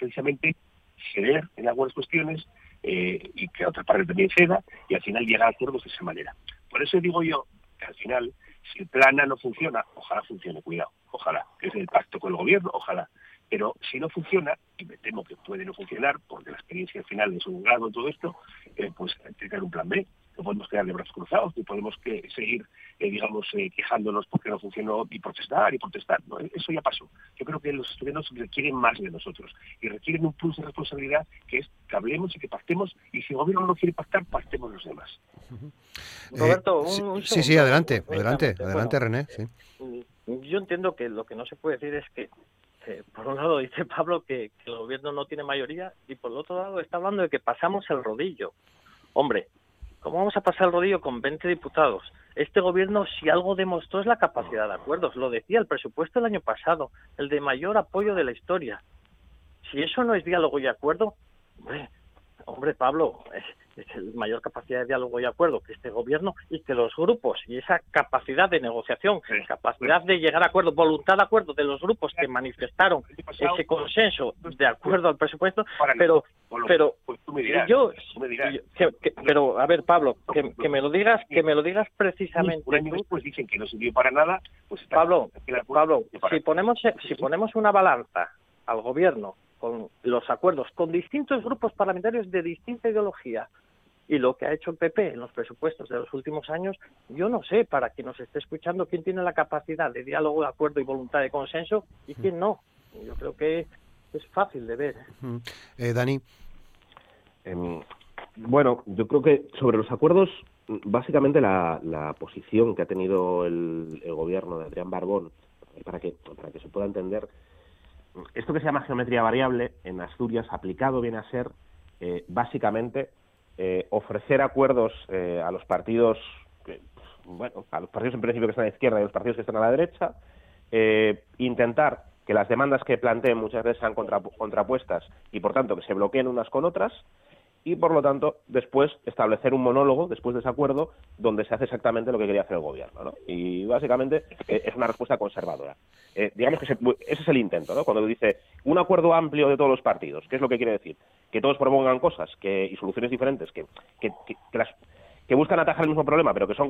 precisamente ceder en algunas cuestiones, eh, y que otra parte también ceda, y al final llegar a acuerdos de esa manera. Por eso digo yo que al final, si el plan A no funciona, ojalá funcione, cuidado, ojalá, que es el pacto con el gobierno, ojalá. Pero si no funciona, y me temo que puede no funcionar, porque la experiencia final es un grado todo esto, eh, pues tiene que haber un plan B no podemos quedar de brazos cruzados, ni podemos que, seguir, eh, digamos, eh, quejándonos porque no funcionó y protestar y protestar. ¿no? Eso ya pasó. Yo creo que los estudiantes requieren más de nosotros y requieren un plus de responsabilidad que es que hablemos y que pactemos y si el gobierno no quiere pactar, pactemos los demás. Roberto, un, sí, sí, adelante, adelante, adelante, René. Yo entiendo que lo que no se puede decir es que por un lado dice Pablo que, que, el gobierno no tiene mayoría y por el otro lado está hablando de que pasamos el rodillo. Hombre, ¿Cómo vamos a pasar el rodillo con 20 diputados? Este gobierno, si algo demostró, es la capacidad de acuerdos. Lo decía el presupuesto el año pasado, el de mayor apoyo de la historia. Si eso no es diálogo y acuerdo, hombre, hombre Pablo, es el mayor capacidad de diálogo y acuerdo que este gobierno y que los grupos y esa capacidad de negociación, capacidad de llegar a acuerdo, voluntad de acuerdo de los grupos que manifestaron ese consenso de acuerdo al presupuesto, pero pero yo, pero a ver Pablo, que, me lo digas, que me lo digas precisamente. después dicen que no sirvió para nada, pues Pablo, Pablo, si ponemos si ponemos una balanza al gobierno con los acuerdos con distintos grupos parlamentarios de distinta ideología y lo que ha hecho el PP en los presupuestos de los últimos años, yo no sé, para quien nos esté escuchando, quién tiene la capacidad de diálogo, de acuerdo y voluntad de consenso y quién no. Yo creo que es fácil de ver. ¿eh? eh Dani. Em, bueno, yo creo que sobre los acuerdos, básicamente la, posición que ha tenido el, el, gobierno de Adrián Barbón, para que, para que se pueda entender, esto que se llama geometría variable en Asturias aplicado viene a ser eh, básicamente eh, ofrecer acuerdos eh, a los partidos, bueno, a los partidos en principio que están a la izquierda y a los partidos que están a la derecha, eh, intentar que las demandas que planteen muchas veces sean contrapuestas y por tanto que se bloqueen unas con otras y por lo tanto después establecer un monólogo después de ese acuerdo donde se hace exactamente lo que quería hacer el gobierno ¿no? y básicamente es una respuesta conservadora digamos que ese es el intento ¿no? cuando dice un acuerdo amplio de todos los partidos ¿qué es lo que quiere decir? que todos propongan cosas que, y soluciones diferentes que, que, las, que buscan atajar el mismo problema, pero que son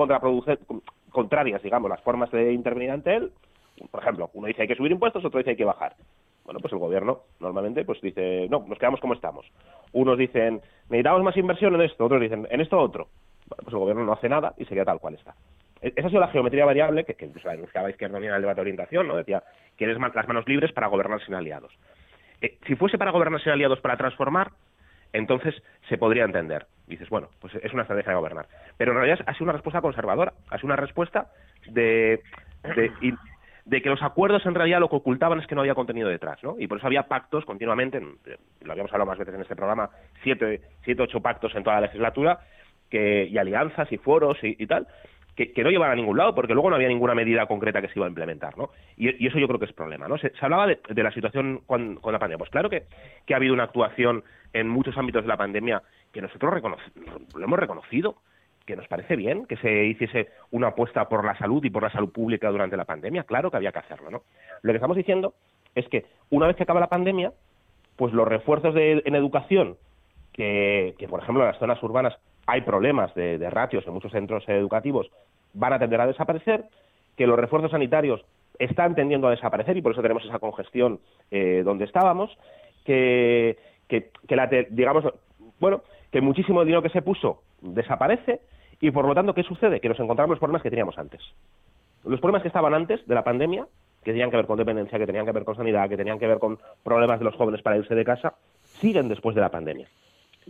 contrarias, digamos, las formas de intervenir ante él. Por ejemplo, uno dice hay que subir impuestos, otro dice hay que bajar. Bueno, pues el gobierno normalmente pues dice, no, nos quedamos como estamos. Unos dicen, necesitamos más inversión en esto, otros dicen, en esto otro. Bueno, pues el gobierno no hace nada y se queda tal cual está. E, esa ha sido la geometría variable que, que incluso la denunciaba Izquierda Unida en el debate de orientación, ¿no? Decía, quieres las manos libres para gobernar sin aliados. Eh, si fuese para gobernar sin aliados para transformar, entonces se podría entender. Dices, bueno, pues es una estrategia de gobernar. Pero en realidad ha sido una respuesta conservadora, ha sido una respuesta de, de, que los acuerdos en realidad lo que ocultaban es que no había contenido detrás, ¿no? Y por eso había pactos continuamente, lo habíamos hablado más veces en este programa, siete, siete ocho pactos en toda la legislatura, que, y alianzas y foros y tal, que, no llevan a ningún lado, porque luego no había ninguna medida concreta que se iba a implementar, ¿no? Y, eso yo creo que es problema, ¿no? Se, hablaba de, la situación con, la pandemia. Pues claro que, ha habido una actuación en muchos ámbitos de la pandemia que nosotros lo hemos reconocido, que nos parece bien que se hiciese una apuesta por la salud y por la salud pública durante la pandemia. Claro que había que hacerlo, ¿no? Lo que estamos diciendo es que una vez que acaba la pandemia, pues los refuerzos en educación, que, por ejemplo en las zonas urbanas hay problemas de, de ratios en muchos centros educativos, van a tender a desaparecer, que los refuerzos sanitarios están tendiendo a desaparecer y por eso tenemos esa congestión eh, donde estábamos, que, que, la, digamos, bueno, que muchísimo dinero que se puso desaparece y por lo tanto, ¿qué sucede? Que nos encontramos los problemas que teníamos antes. Los problemas que estaban antes de la pandemia, que tenían que ver con dependencia, que tenían que ver con sanidad, que tenían que ver con problemas de los jóvenes para irse de casa, siguen después de la pandemia.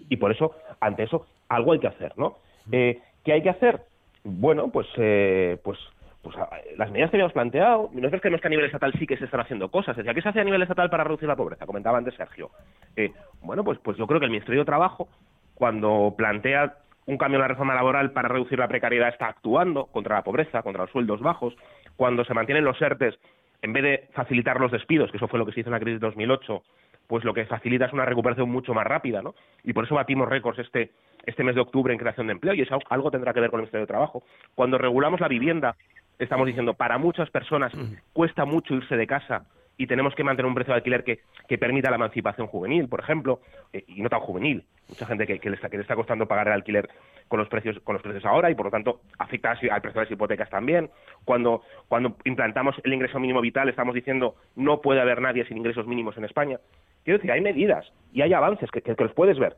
Y por eso, ante eso, algo hay que hacer, ¿no? Eh, ¿Qué hay que hacer? Bueno, pues, eh, pues, pues las medidas que habíamos planteado, nosotros creemos que a nivel estatal sí que se están haciendo cosas. Decía, ¿qué se hace a nivel estatal para reducir la pobreza? Comentaba antes Sergio. Eh, bueno, pues, pues yo creo que el Ministerio de Trabajo, cuando plantea un cambio en la reforma laboral para reducir la precariedad, está actuando contra la pobreza, contra los sueldos bajos. Cuando se mantienen los ERTES, en vez de facilitar los despidos, que eso fue lo que se hizo en la crisis de 2008, pues lo que facilita es una recuperación mucho más rápida, ¿no? Y por eso batimos récords este, este mes de octubre en creación de empleo y eso algo tendrá que ver con el Ministerio de Trabajo. Cuando regulamos la vivienda, estamos diciendo, para muchas personas cuesta mucho irse de casa y tenemos que mantener un precio de alquiler que, que permita la emancipación juvenil, por ejemplo, eh, y no tan juvenil. Mucha gente que, que, le está, que le está costando pagar el alquiler con los precios con los precios ahora y por lo tanto afecta al precio de las hipotecas también. Cuando, cuando implantamos el ingreso mínimo vital estamos diciendo no puede haber nadie sin ingresos mínimos en España. Quiero decir, hay medidas y hay avances que, que, los puedes ver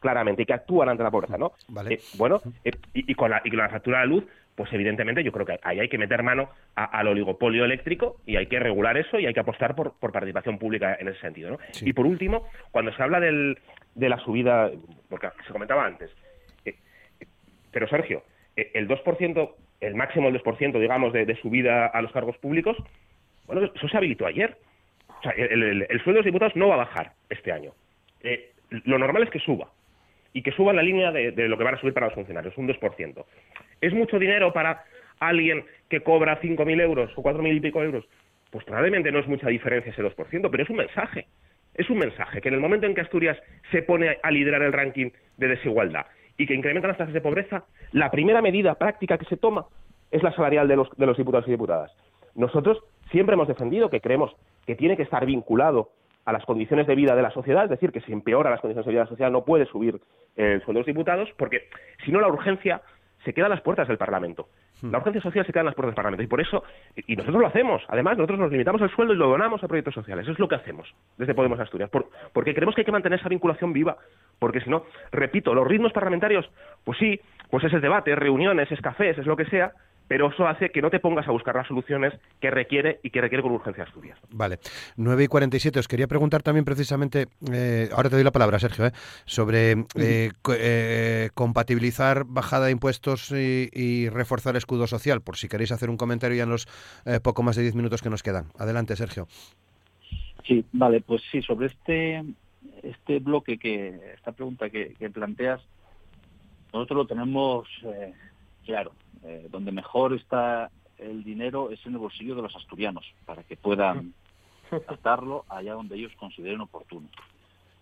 claramente y que actúan ante la pobreza, ¿no? Vale. Eh, bueno, eh, y, y, con la, y con la factura de luz, pues evidentemente yo creo que ahí hay que meter mano a, al oligopolio eléctrico y hay que regular eso y hay que apostar por, por participación pública en ese sentido, ¿no? Sí. Y por último, cuando se habla del, de la subida, porque se comentaba antes, eh, pero Sergio, eh, el 2%, el máximo del 2%, digamos, de, de subida a los cargos públicos, bueno, eso se habilitó ayer. O sea, el, el, el, sueldo de los diputados no va a bajar este año. Eh, lo normal es que suba. Y que suba en la línea de, de, lo que van a subir para los funcionarios, un 2%. ¿Es mucho dinero para alguien que cobra 5.000 euros o 4.000 y pico euros? Pues probablemente no es mucha diferencia ese 2%, pero es un mensaje. Es un mensaje que en el momento en que Asturias se pone a liderar el ranking de desigualdad y que incrementa las tasas de pobreza, la primera medida práctica que se toma es la salarial de los, de los diputados y diputadas. Nosotros siempre hemos defendido que creemos que tiene que estar vinculado a las condiciones de vida de la sociedad, es decir, que si empeora las condiciones de vida de la sociedad no puede subir el sueldo de los diputados, porque si no la urgencia se queda a las puertas del Parlamento. La urgencia social se queda en las puertas del Parlamento. Y por eso, y nosotros lo hacemos, además, nosotros nos limitamos al sueldo y lo donamos a proyectos sociales. Eso es lo que hacemos desde Podemos Asturias. Por, porque creemos que hay que mantener esa vinculación viva. Porque si no, repito, los ritmos parlamentarios, pues sí, pues es el debate, es reuniones, es cafés, es lo que sea, pero eso hace que no te pongas a buscar las soluciones que requiere y que requiere con urgencia Asturias. Vale. 9 y 47. Os quería preguntar también precisamente, eh, ahora te doy la palabra, Sergio, eh, sobre eh, co compatibilizar bajada de impuestos y, y, reforzar escudo social, por si queréis hacer un comentario ya en los poco más de 10 minutos que nos quedan. Adelante, Sergio. Sí, vale, pues sí, sobre este este bloque que, esta pregunta que, que planteas, nosotros lo tenemos claro eh, donde mejor está el dinero es en el bolsillo de los asturianos, para que puedan gastarlo allá donde ellos consideren oportuno.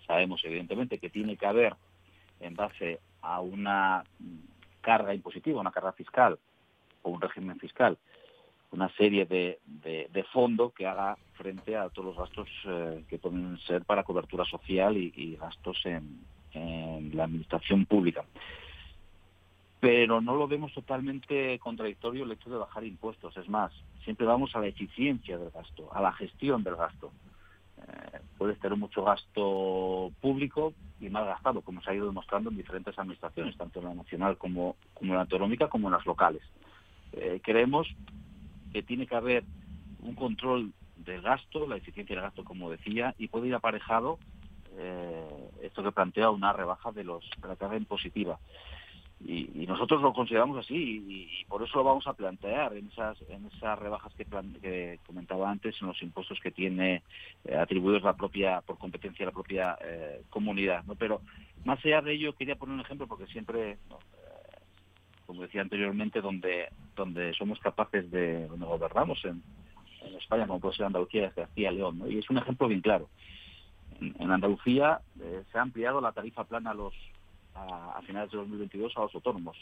Sabemos, evidentemente, que tiene que haber, en base a una carga impositiva, una carga fiscal o un régimen fiscal, una serie de, de, de fondo que haga frente a todos los gastos eh, que pueden ser para cobertura social y, y gastos en, en la administración pública pero no lo vemos totalmente contradictorio el hecho de bajar impuestos. Es más, siempre vamos a la eficiencia del gasto, a la gestión del gasto. Eh, puedes tener mucho gasto público y mal gastado, como se ha ido demostrando en diferentes administraciones, tanto en la nacional como, como en la autonómica, como en las locales. Eh, creemos que tiene que haber un control del gasto, la eficiencia del gasto, como decía, y puede ir aparejado eh, esto que plantea una rebaja de, los, de la carga impositiva. Y, y, nosotros lo consideramos así y, por eso lo vamos a plantear en esas en esas rebajas que, comentaba antes en los impuestos que tiene eh, atribuidos la propia por competencia la propia eh, comunidad no pero más allá de ello quería poner un ejemplo porque siempre eh, como decía anteriormente donde donde somos capaces de donde gobernamos en, en España como puede ser Andalucía Castilla León ¿no? y es un ejemplo bien claro. En, en Andalucía eh, se ha ampliado la tarifa plana a los a, finales de 2022 a los autónomos.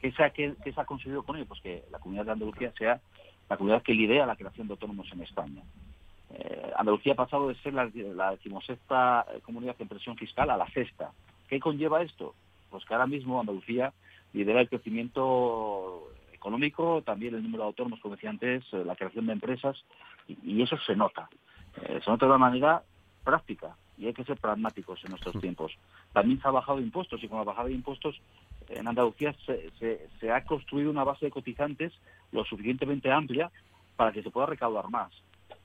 ¿Qué se, ha, qué, qué se ha conseguido con ello? Pues que la comunidad de Andalucía sea la comunidad que lidera la creación de autónomos en España. Eh, Andalucía ha pasado de ser la, la decimosexta comunidad en presión fiscal a la sexta. ¿Qué conlleva esto? Pues que ahora mismo Andalucía lidera el crecimiento económico, también el número de autónomos, como decía antes, la creación de empresas, y, eso se nota. Eh, se nota de una manera práctica y hay que ser pragmáticos en nuestros tiempos. También se ha bajado impuestos y con la bajada de impuestos en Andalucía se, se, se ha construido una base de cotizantes lo suficientemente amplia para que se pueda recaudar más.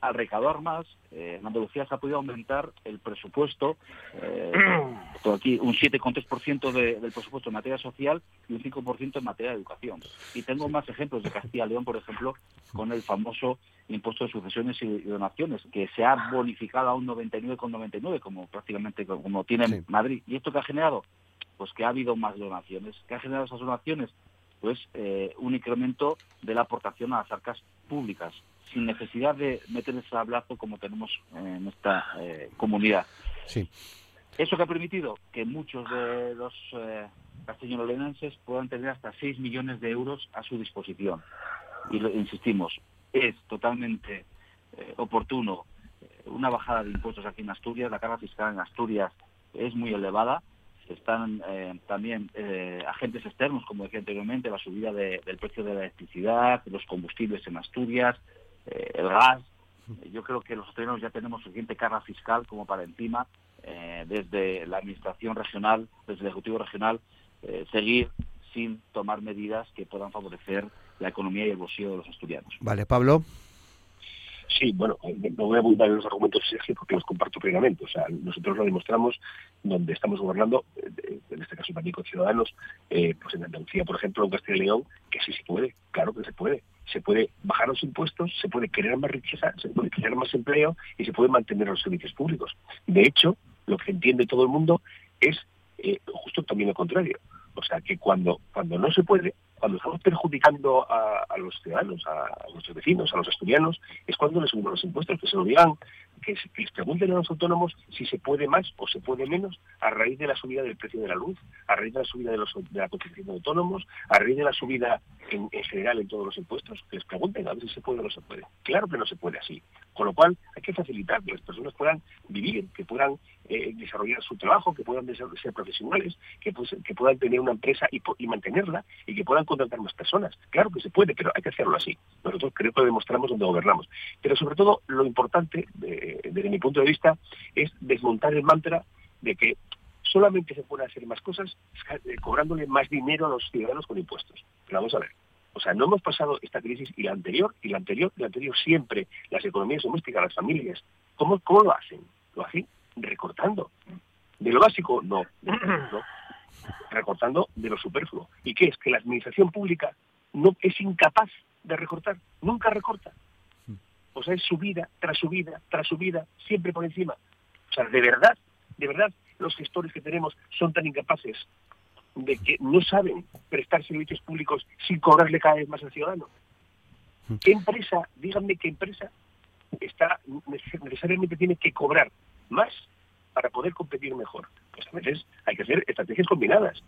Al recaudar más, eh, en Andalucía se ha podido aumentar el presupuesto, eh, aquí un 7,3% de, del presupuesto en materia social y un 5% en materia de educación. Y tengo más ejemplos de Castilla y León, por ejemplo, con el famoso impuesto de sucesiones y, y donaciones, que se ha bonificado a un 99,99, ,99, como prácticamente como tiene sí. Madrid. ¿Y esto que ha generado? Pues que ha habido más donaciones. ¿Qué ha generado esas donaciones? Pues eh, un incremento de la aportación a las arcas públicas sin necesidad de meter ese sablazo como tenemos en esta eh, comunidad. Sí. Eso que ha permitido que muchos de los eh, castellanolenenses puedan tener hasta 6 millones de euros a su disposición. Y lo, insistimos, es totalmente eh, oportuno una bajada de impuestos aquí en Asturias. La carga fiscal en Asturias es muy elevada. Están eh, también eh, agentes externos, como decía anteriormente, la subida del precio de la electricidad, los combustibles en Asturias, eh, el gas. Yo creo que los asturianos ya tenemos suficiente carga fiscal como para encima, desde la administración regional, desde el Ejecutivo regional, seguir sin tomar medidas que puedan favorecer la economía y el bolsillo de los asturianos. Vale, Pablo. Sí, bueno, no voy a abundar en los argumentos Sergio porque los comparto plenamente. O sea, nosotros lo demostramos donde estamos gobernando, eh, en este caso también con Ciudadanos, eh, pues en Andalucía, por ejemplo, en Castilla y León, que sí se puede, claro que se puede. Se puede bajar los impuestos, se puede crear más riqueza, se puede crear más empleo y se puede mantener los servicios públicos. De hecho, lo que entiende todo el mundo es eh, justo también lo contrario. O sea, que cuando, cuando no se puede, cuando estamos perjudicando a, los ciudadanos, a, nuestros vecinos, a los estudianos, es cuando les subimos los impuestos, que se lo digan, que, les pregunten a los autónomos si se puede más o se puede menos a raíz de la subida del precio de la luz, a raíz de la subida de, los, de la cotización de autónomos, a raíz de la subida en, general en todos los impuestos, que les pregunten a ver si se puede o no se puede. Claro que no se puede así. Con lo cual hay que facilitar que las personas puedan vivir, que puedan eh, desarrollar su trabajo, que puedan ser profesionales, que, pues, que puedan tener una empresa y mantenerla y que puedan contratar más personas. Claro que se puede, pero hay que hacerlo así. Nosotros creo que lo demostramos donde gobernamos. Pero sobre todo lo importante, desde mi punto de vista, es desmontar el mantra de que solamente se pueden hacer más cosas eh, cobrándole más dinero a los ciudadanos con impuestos. Vamos a ver. O sea, no hemos pasado esta crisis y la anterior, y la anterior, y la anterior siempre, las economías domésticas, las familias. ¿Cómo, cómo lo hacen? Lo hacen recortando. De lo básico, no. no recortando de lo superfluo. ¿Y qué es? Que la administración pública no es incapaz de recortar, nunca recorta. O sea, es subida tras subida tras subida, siempre por encima. O sea, de verdad, de verdad, los gestores que tenemos son tan incapaces de que no saben prestar servicios públicos sin cobrarle cada vez más al ciudadano. ¿Qué empresa, díganme qué empresa, está necesariamente tiene que cobrar más para poder competir mejor? Pues a veces hay que hacer estrategias combinadas.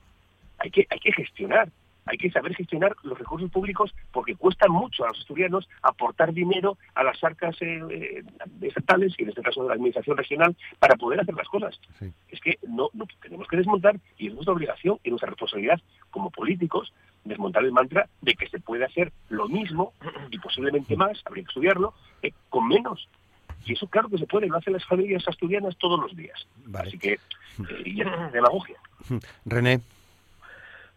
Hay que, hay que gestionar, hay que saber gestionar los recursos públicos porque cuesta mucho a los estudiantes aportar dinero a las arcas eh, eh, estatales y en este caso de la administración regional para poder hacer las cosas. Es que no, tenemos que desmontar y es nuestra obligación y nuestra responsabilidad como políticos desmontar el mantra de que se puede hacer lo mismo y posiblemente más, habría que estudiarlo, eh, con menos. Y eso claro que se puede, lo hacen las familias asturianas todos los días. Así que, eh, y es demagogia. René.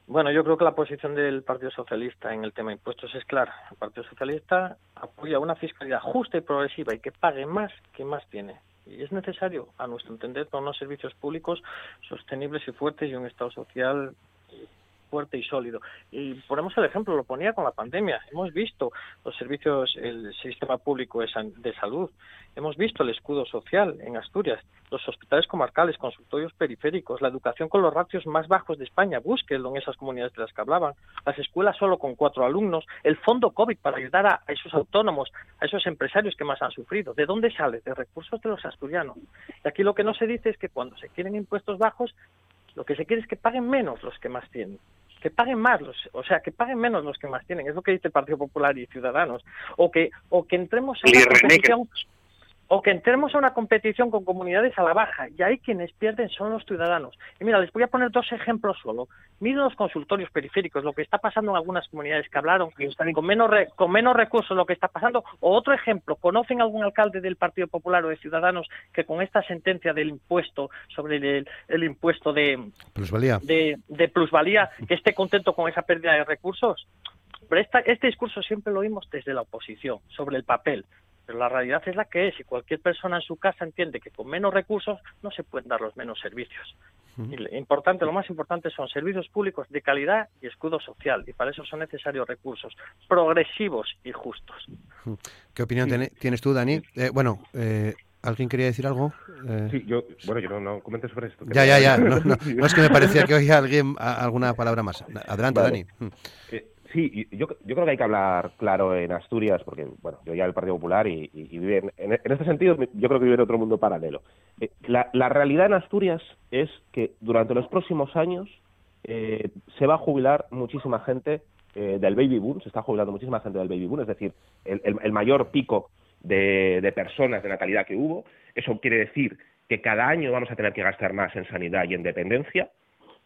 Bueno, yo creo que la posición del Partido Socialista en el tema de impuestos es clara. El Partido Socialista apoya una fiscalidad justa y progresiva y que pague más que más tiene. Y es necesario, a nuestro entender, para unos servicios públicos sostenibles y fuertes y un Estado social fuerte y sólido. Y ponemos el ejemplo, lo ponía con la pandemia. Hemos visto los servicios, el sistema público de salud, hemos visto el escudo social en Asturias, los hospitales comarcales, consultorios periféricos, la educación con los ratios más bajos de España, búsquenlo en esas comunidades de las que hablaban, las escuelas solo con cuatro alumnos, el fondo COVID para ayudar a, esos autónomos, a esos empresarios que más han sufrido. ¿De dónde sale? De recursos de los asturianos. Y aquí lo que no se dice es que cuando se quieren impuestos bajos, lo que se quiere es que paguen menos los que más tienen que paguen más, los, o sea, que paguen menos los que más tienen, es lo que dice el Partido Popular y Ciudadanos, o que, o que entremos en una competición, o que entremos a una competición con comunidades a la baja y ahí quienes pierden son los ciudadanos. Y mira, les voy a poner dos ejemplos solo. Miren los consultorios periféricos, lo que está pasando en algunas comunidades que hablaron, con menos, con menos recursos lo que está pasando. O otro ejemplo, ¿conocen algún alcalde del Partido Popular o de Ciudadanos que con esta sentencia del impuesto sobre el, impuesto de plusvalía. De, de plusvalía que esté contento con esa pérdida de recursos? Pero esta, este discurso siempre lo oímos desde la oposición, sobre el papel. Pero la realidad es la que es y cualquier persona en su casa entiende que con menos recursos no se pueden dar los menos servicios. y importante, lo más importante son servicios públicos de calidad y escudo social y para eso son necesarios recursos progresivos y justos. ¿Qué opinión tienes tú, Dani? Eh, bueno, eh, ¿Alguien quería decir algo? Eh, sí, yo, bueno, yo no, no comento sobre esto. Ya, ya, ya. No, es que me parecía que oía alguien alguna palabra más. Adelante, Dani. Sí, yo, creo que hay que hablar claro en Asturias, porque bueno, yo ya el Partido Popular y, y, en, este sentido yo creo que vive en otro mundo paralelo. Eh, la, realidad en Asturias es que durante los próximos años eh, se va a jubilar muchísima gente eh, del baby boom, se está jubilando muchísima gente del baby boom, es decir, el, el, mayor pico de, personas de natalidad que hubo. Eso quiere decir que cada año vamos a tener que gastar más en sanidad y en dependencia,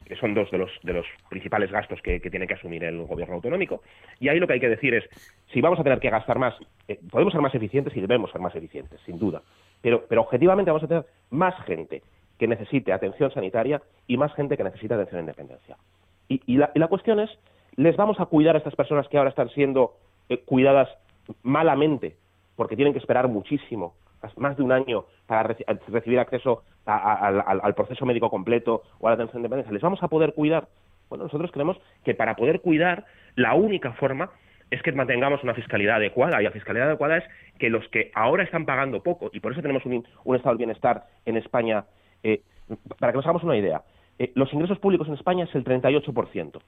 que son dos de los, de los principales gastos que, tiene que asumir el gobierno autonómico. Y ahí lo que hay que decir es, si vamos a tener que gastar más, eh, podemos ser más eficientes y debemos ser más eficientes, sin duda. Pero, pero objetivamente vamos a tener más gente que necesite atención sanitaria y más gente que necesite atención en dependencia. Y, la, cuestión es, ¿les vamos a cuidar a estas personas que ahora están siendo eh, cuidadas malamente porque tienen que esperar muchísimo, más de un año, para recibir acceso al, proceso médico completo o a la atención en dependencia? ¿Les vamos a poder cuidar? Bueno, nosotros creemos que para poder cuidar, la única forma es que mantengamos una fiscalidad adecuada. Y la fiscalidad adecuada es que los que ahora están pagando poco, y por eso tenemos un, estado del bienestar en España, eh, para que nos hagamos una idea, eh, los ingresos públicos en España es el 38%.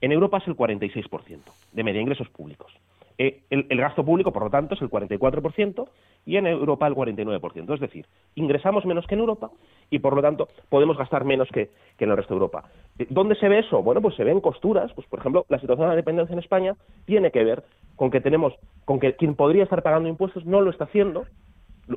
En Europa es el 46% de media ingresos públicos. Eh, el, gasto público, por lo tanto, es el 44% y en Europa el 49%. Es decir, ingresamos menos que en Europa y, por lo tanto, podemos gastar menos que, en el resto de Europa. Eh, ¿Dónde se ve eso? Bueno, pues se ve en costuras. Pues, por ejemplo, la situación de la dependencia en España tiene que ver con que tenemos, con que quien podría estar pagando impuestos no lo está haciendo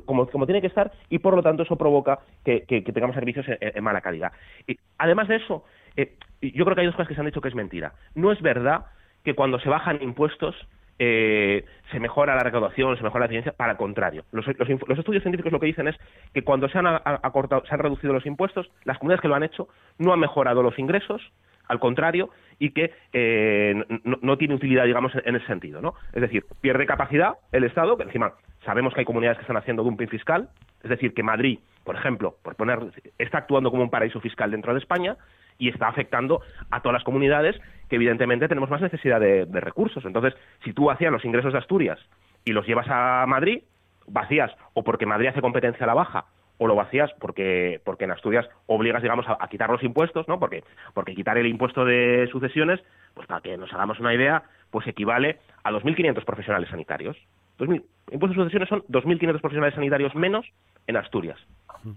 como, tiene que estar y por lo tanto eso provoca que, tengamos servicios en, mala calidad. Y, además de eso, eh, yo creo que hay dos cosas que se han dicho que es mentira. No es verdad que cuando se bajan impuestos eh, se mejora la recaudación, se mejora la eficiencia, para el contrario. Los, estudios científicos lo que dicen es que cuando se han, acortado, se han reducido los impuestos, las comunidades que lo han hecho no han mejorado los ingresos, al contrario, y que eh, no, tiene utilidad, digamos, en, ese sentido. ¿no? Es decir, pierde capacidad el Estado, que encima sabemos que hay comunidades que están haciendo dumping fiscal, es decir, que Madrid, por ejemplo, por poner, está actuando como un paraíso fiscal dentro de España y está afectando a todas las comunidades que evidentemente tenemos más necesidad de, recursos. Entonces, si tú hacías los ingresos de Asturias y los llevas a Madrid, vacías o porque Madrid hace competencia a la baja o lo vacías porque, porque en Asturias obligas, digamos, a, quitar los impuestos, ¿no? Porque, porque quitar el impuesto de sucesiones, pues para que nos hagamos una idea, pues equivale a 2.500 profesionales sanitarios. 2000, impuestos de sucesiones son 2.500 profesionales sanitarios menos en Asturias.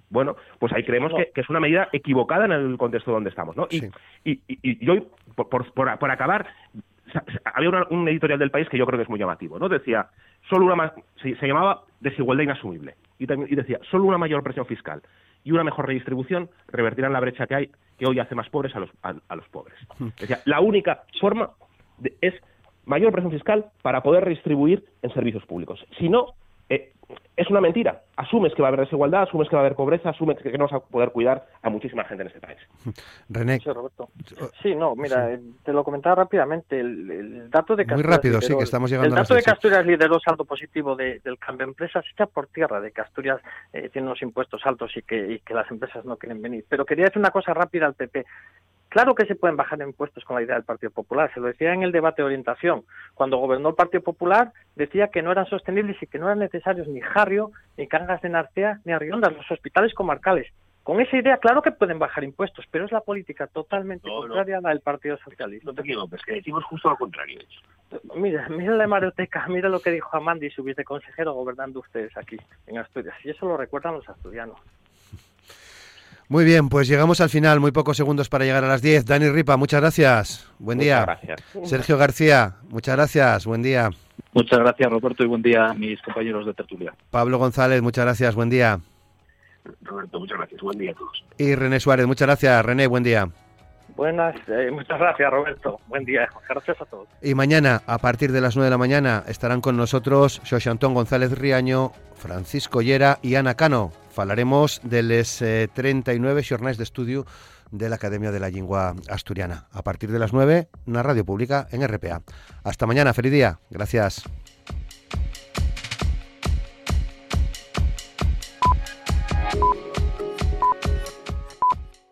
Bueno, pues ahí creemos que, es una medida equivocada en el contexto donde estamos, ¿no? Y, y, y, yo, por, por, acabar, había un editorial del país que yo creo que es muy llamativo, ¿no? Decía, solo una se, se llamaba desigualdad inasumible y, y decía, solo una mayor presión fiscal y una mejor redistribución revertirán la brecha que hay que hoy hace más pobres a los, a, los pobres. Decía, la única forma es mayor presión fiscal para poder redistribuir en servicios públicos. Si no, eh, es una mentira. Asumes que va a haber desigualdad, asumes que va a haber pobreza, asumes que no vas a poder cuidar a muchísima gente en este país. René. Sí, Roberto. Sí, no, mira, eh, te lo comentaba rápidamente. El, dato de Muy rápido, sí, que estamos llegando El dato de que Asturias lideró saldo positivo del cambio de empresas está por tierra, de que Asturias eh, tiene unos impuestos altos y que, y que las empresas no quieren venir. Pero quería decir una cosa rápida al PP. Claro que se pueden bajar impuestos con la idea del Partido Popular, se lo decía en el debate de orientación. Cuando gobernó el Partido Popular decía que no eran sostenibles y que no eran necesarios ni Jarrio, ni Cangas de Narcea, ni Arriondas, los hospitales comarcales. Con esa idea, claro que pueden bajar impuestos, pero es la política totalmente contraria a la del Partido Socialista. No te equivoques, que decimos justo lo contrario. Mira, mira la hemeroteca, mira lo que dijo Amandi, su viceconsejero, gobernando ustedes aquí en Asturias. Y eso lo recuerdan los asturianos. Muy bien, pues llegamos al final, muy pocos segundos para llegar a las 10. Dani Ripa, muchas gracias. Buen día. gracias. Sergio García, muchas gracias. Buen día. Muchas gracias, Roberto, y buen día a mis compañeros de tertulia. Pablo González, muchas gracias. Buen día. Roberto, muchas gracias. Buen día a todos. Y René Suárez, muchas gracias. René, buen día. Buenas, eh, muchas gracias Roberto. Buen día, gracias a todos. Y mañana, a partir de las 9 de la mañana, estarán con nosotros Xoxantón González Riaño, Francisco Llera y Ana Cano. Falaremos de los 39 jornales de estudio de la Academia de la Lengua Asturiana. A partir de las 9, una radio pública en RPA. Hasta mañana, feliz día. Gracias.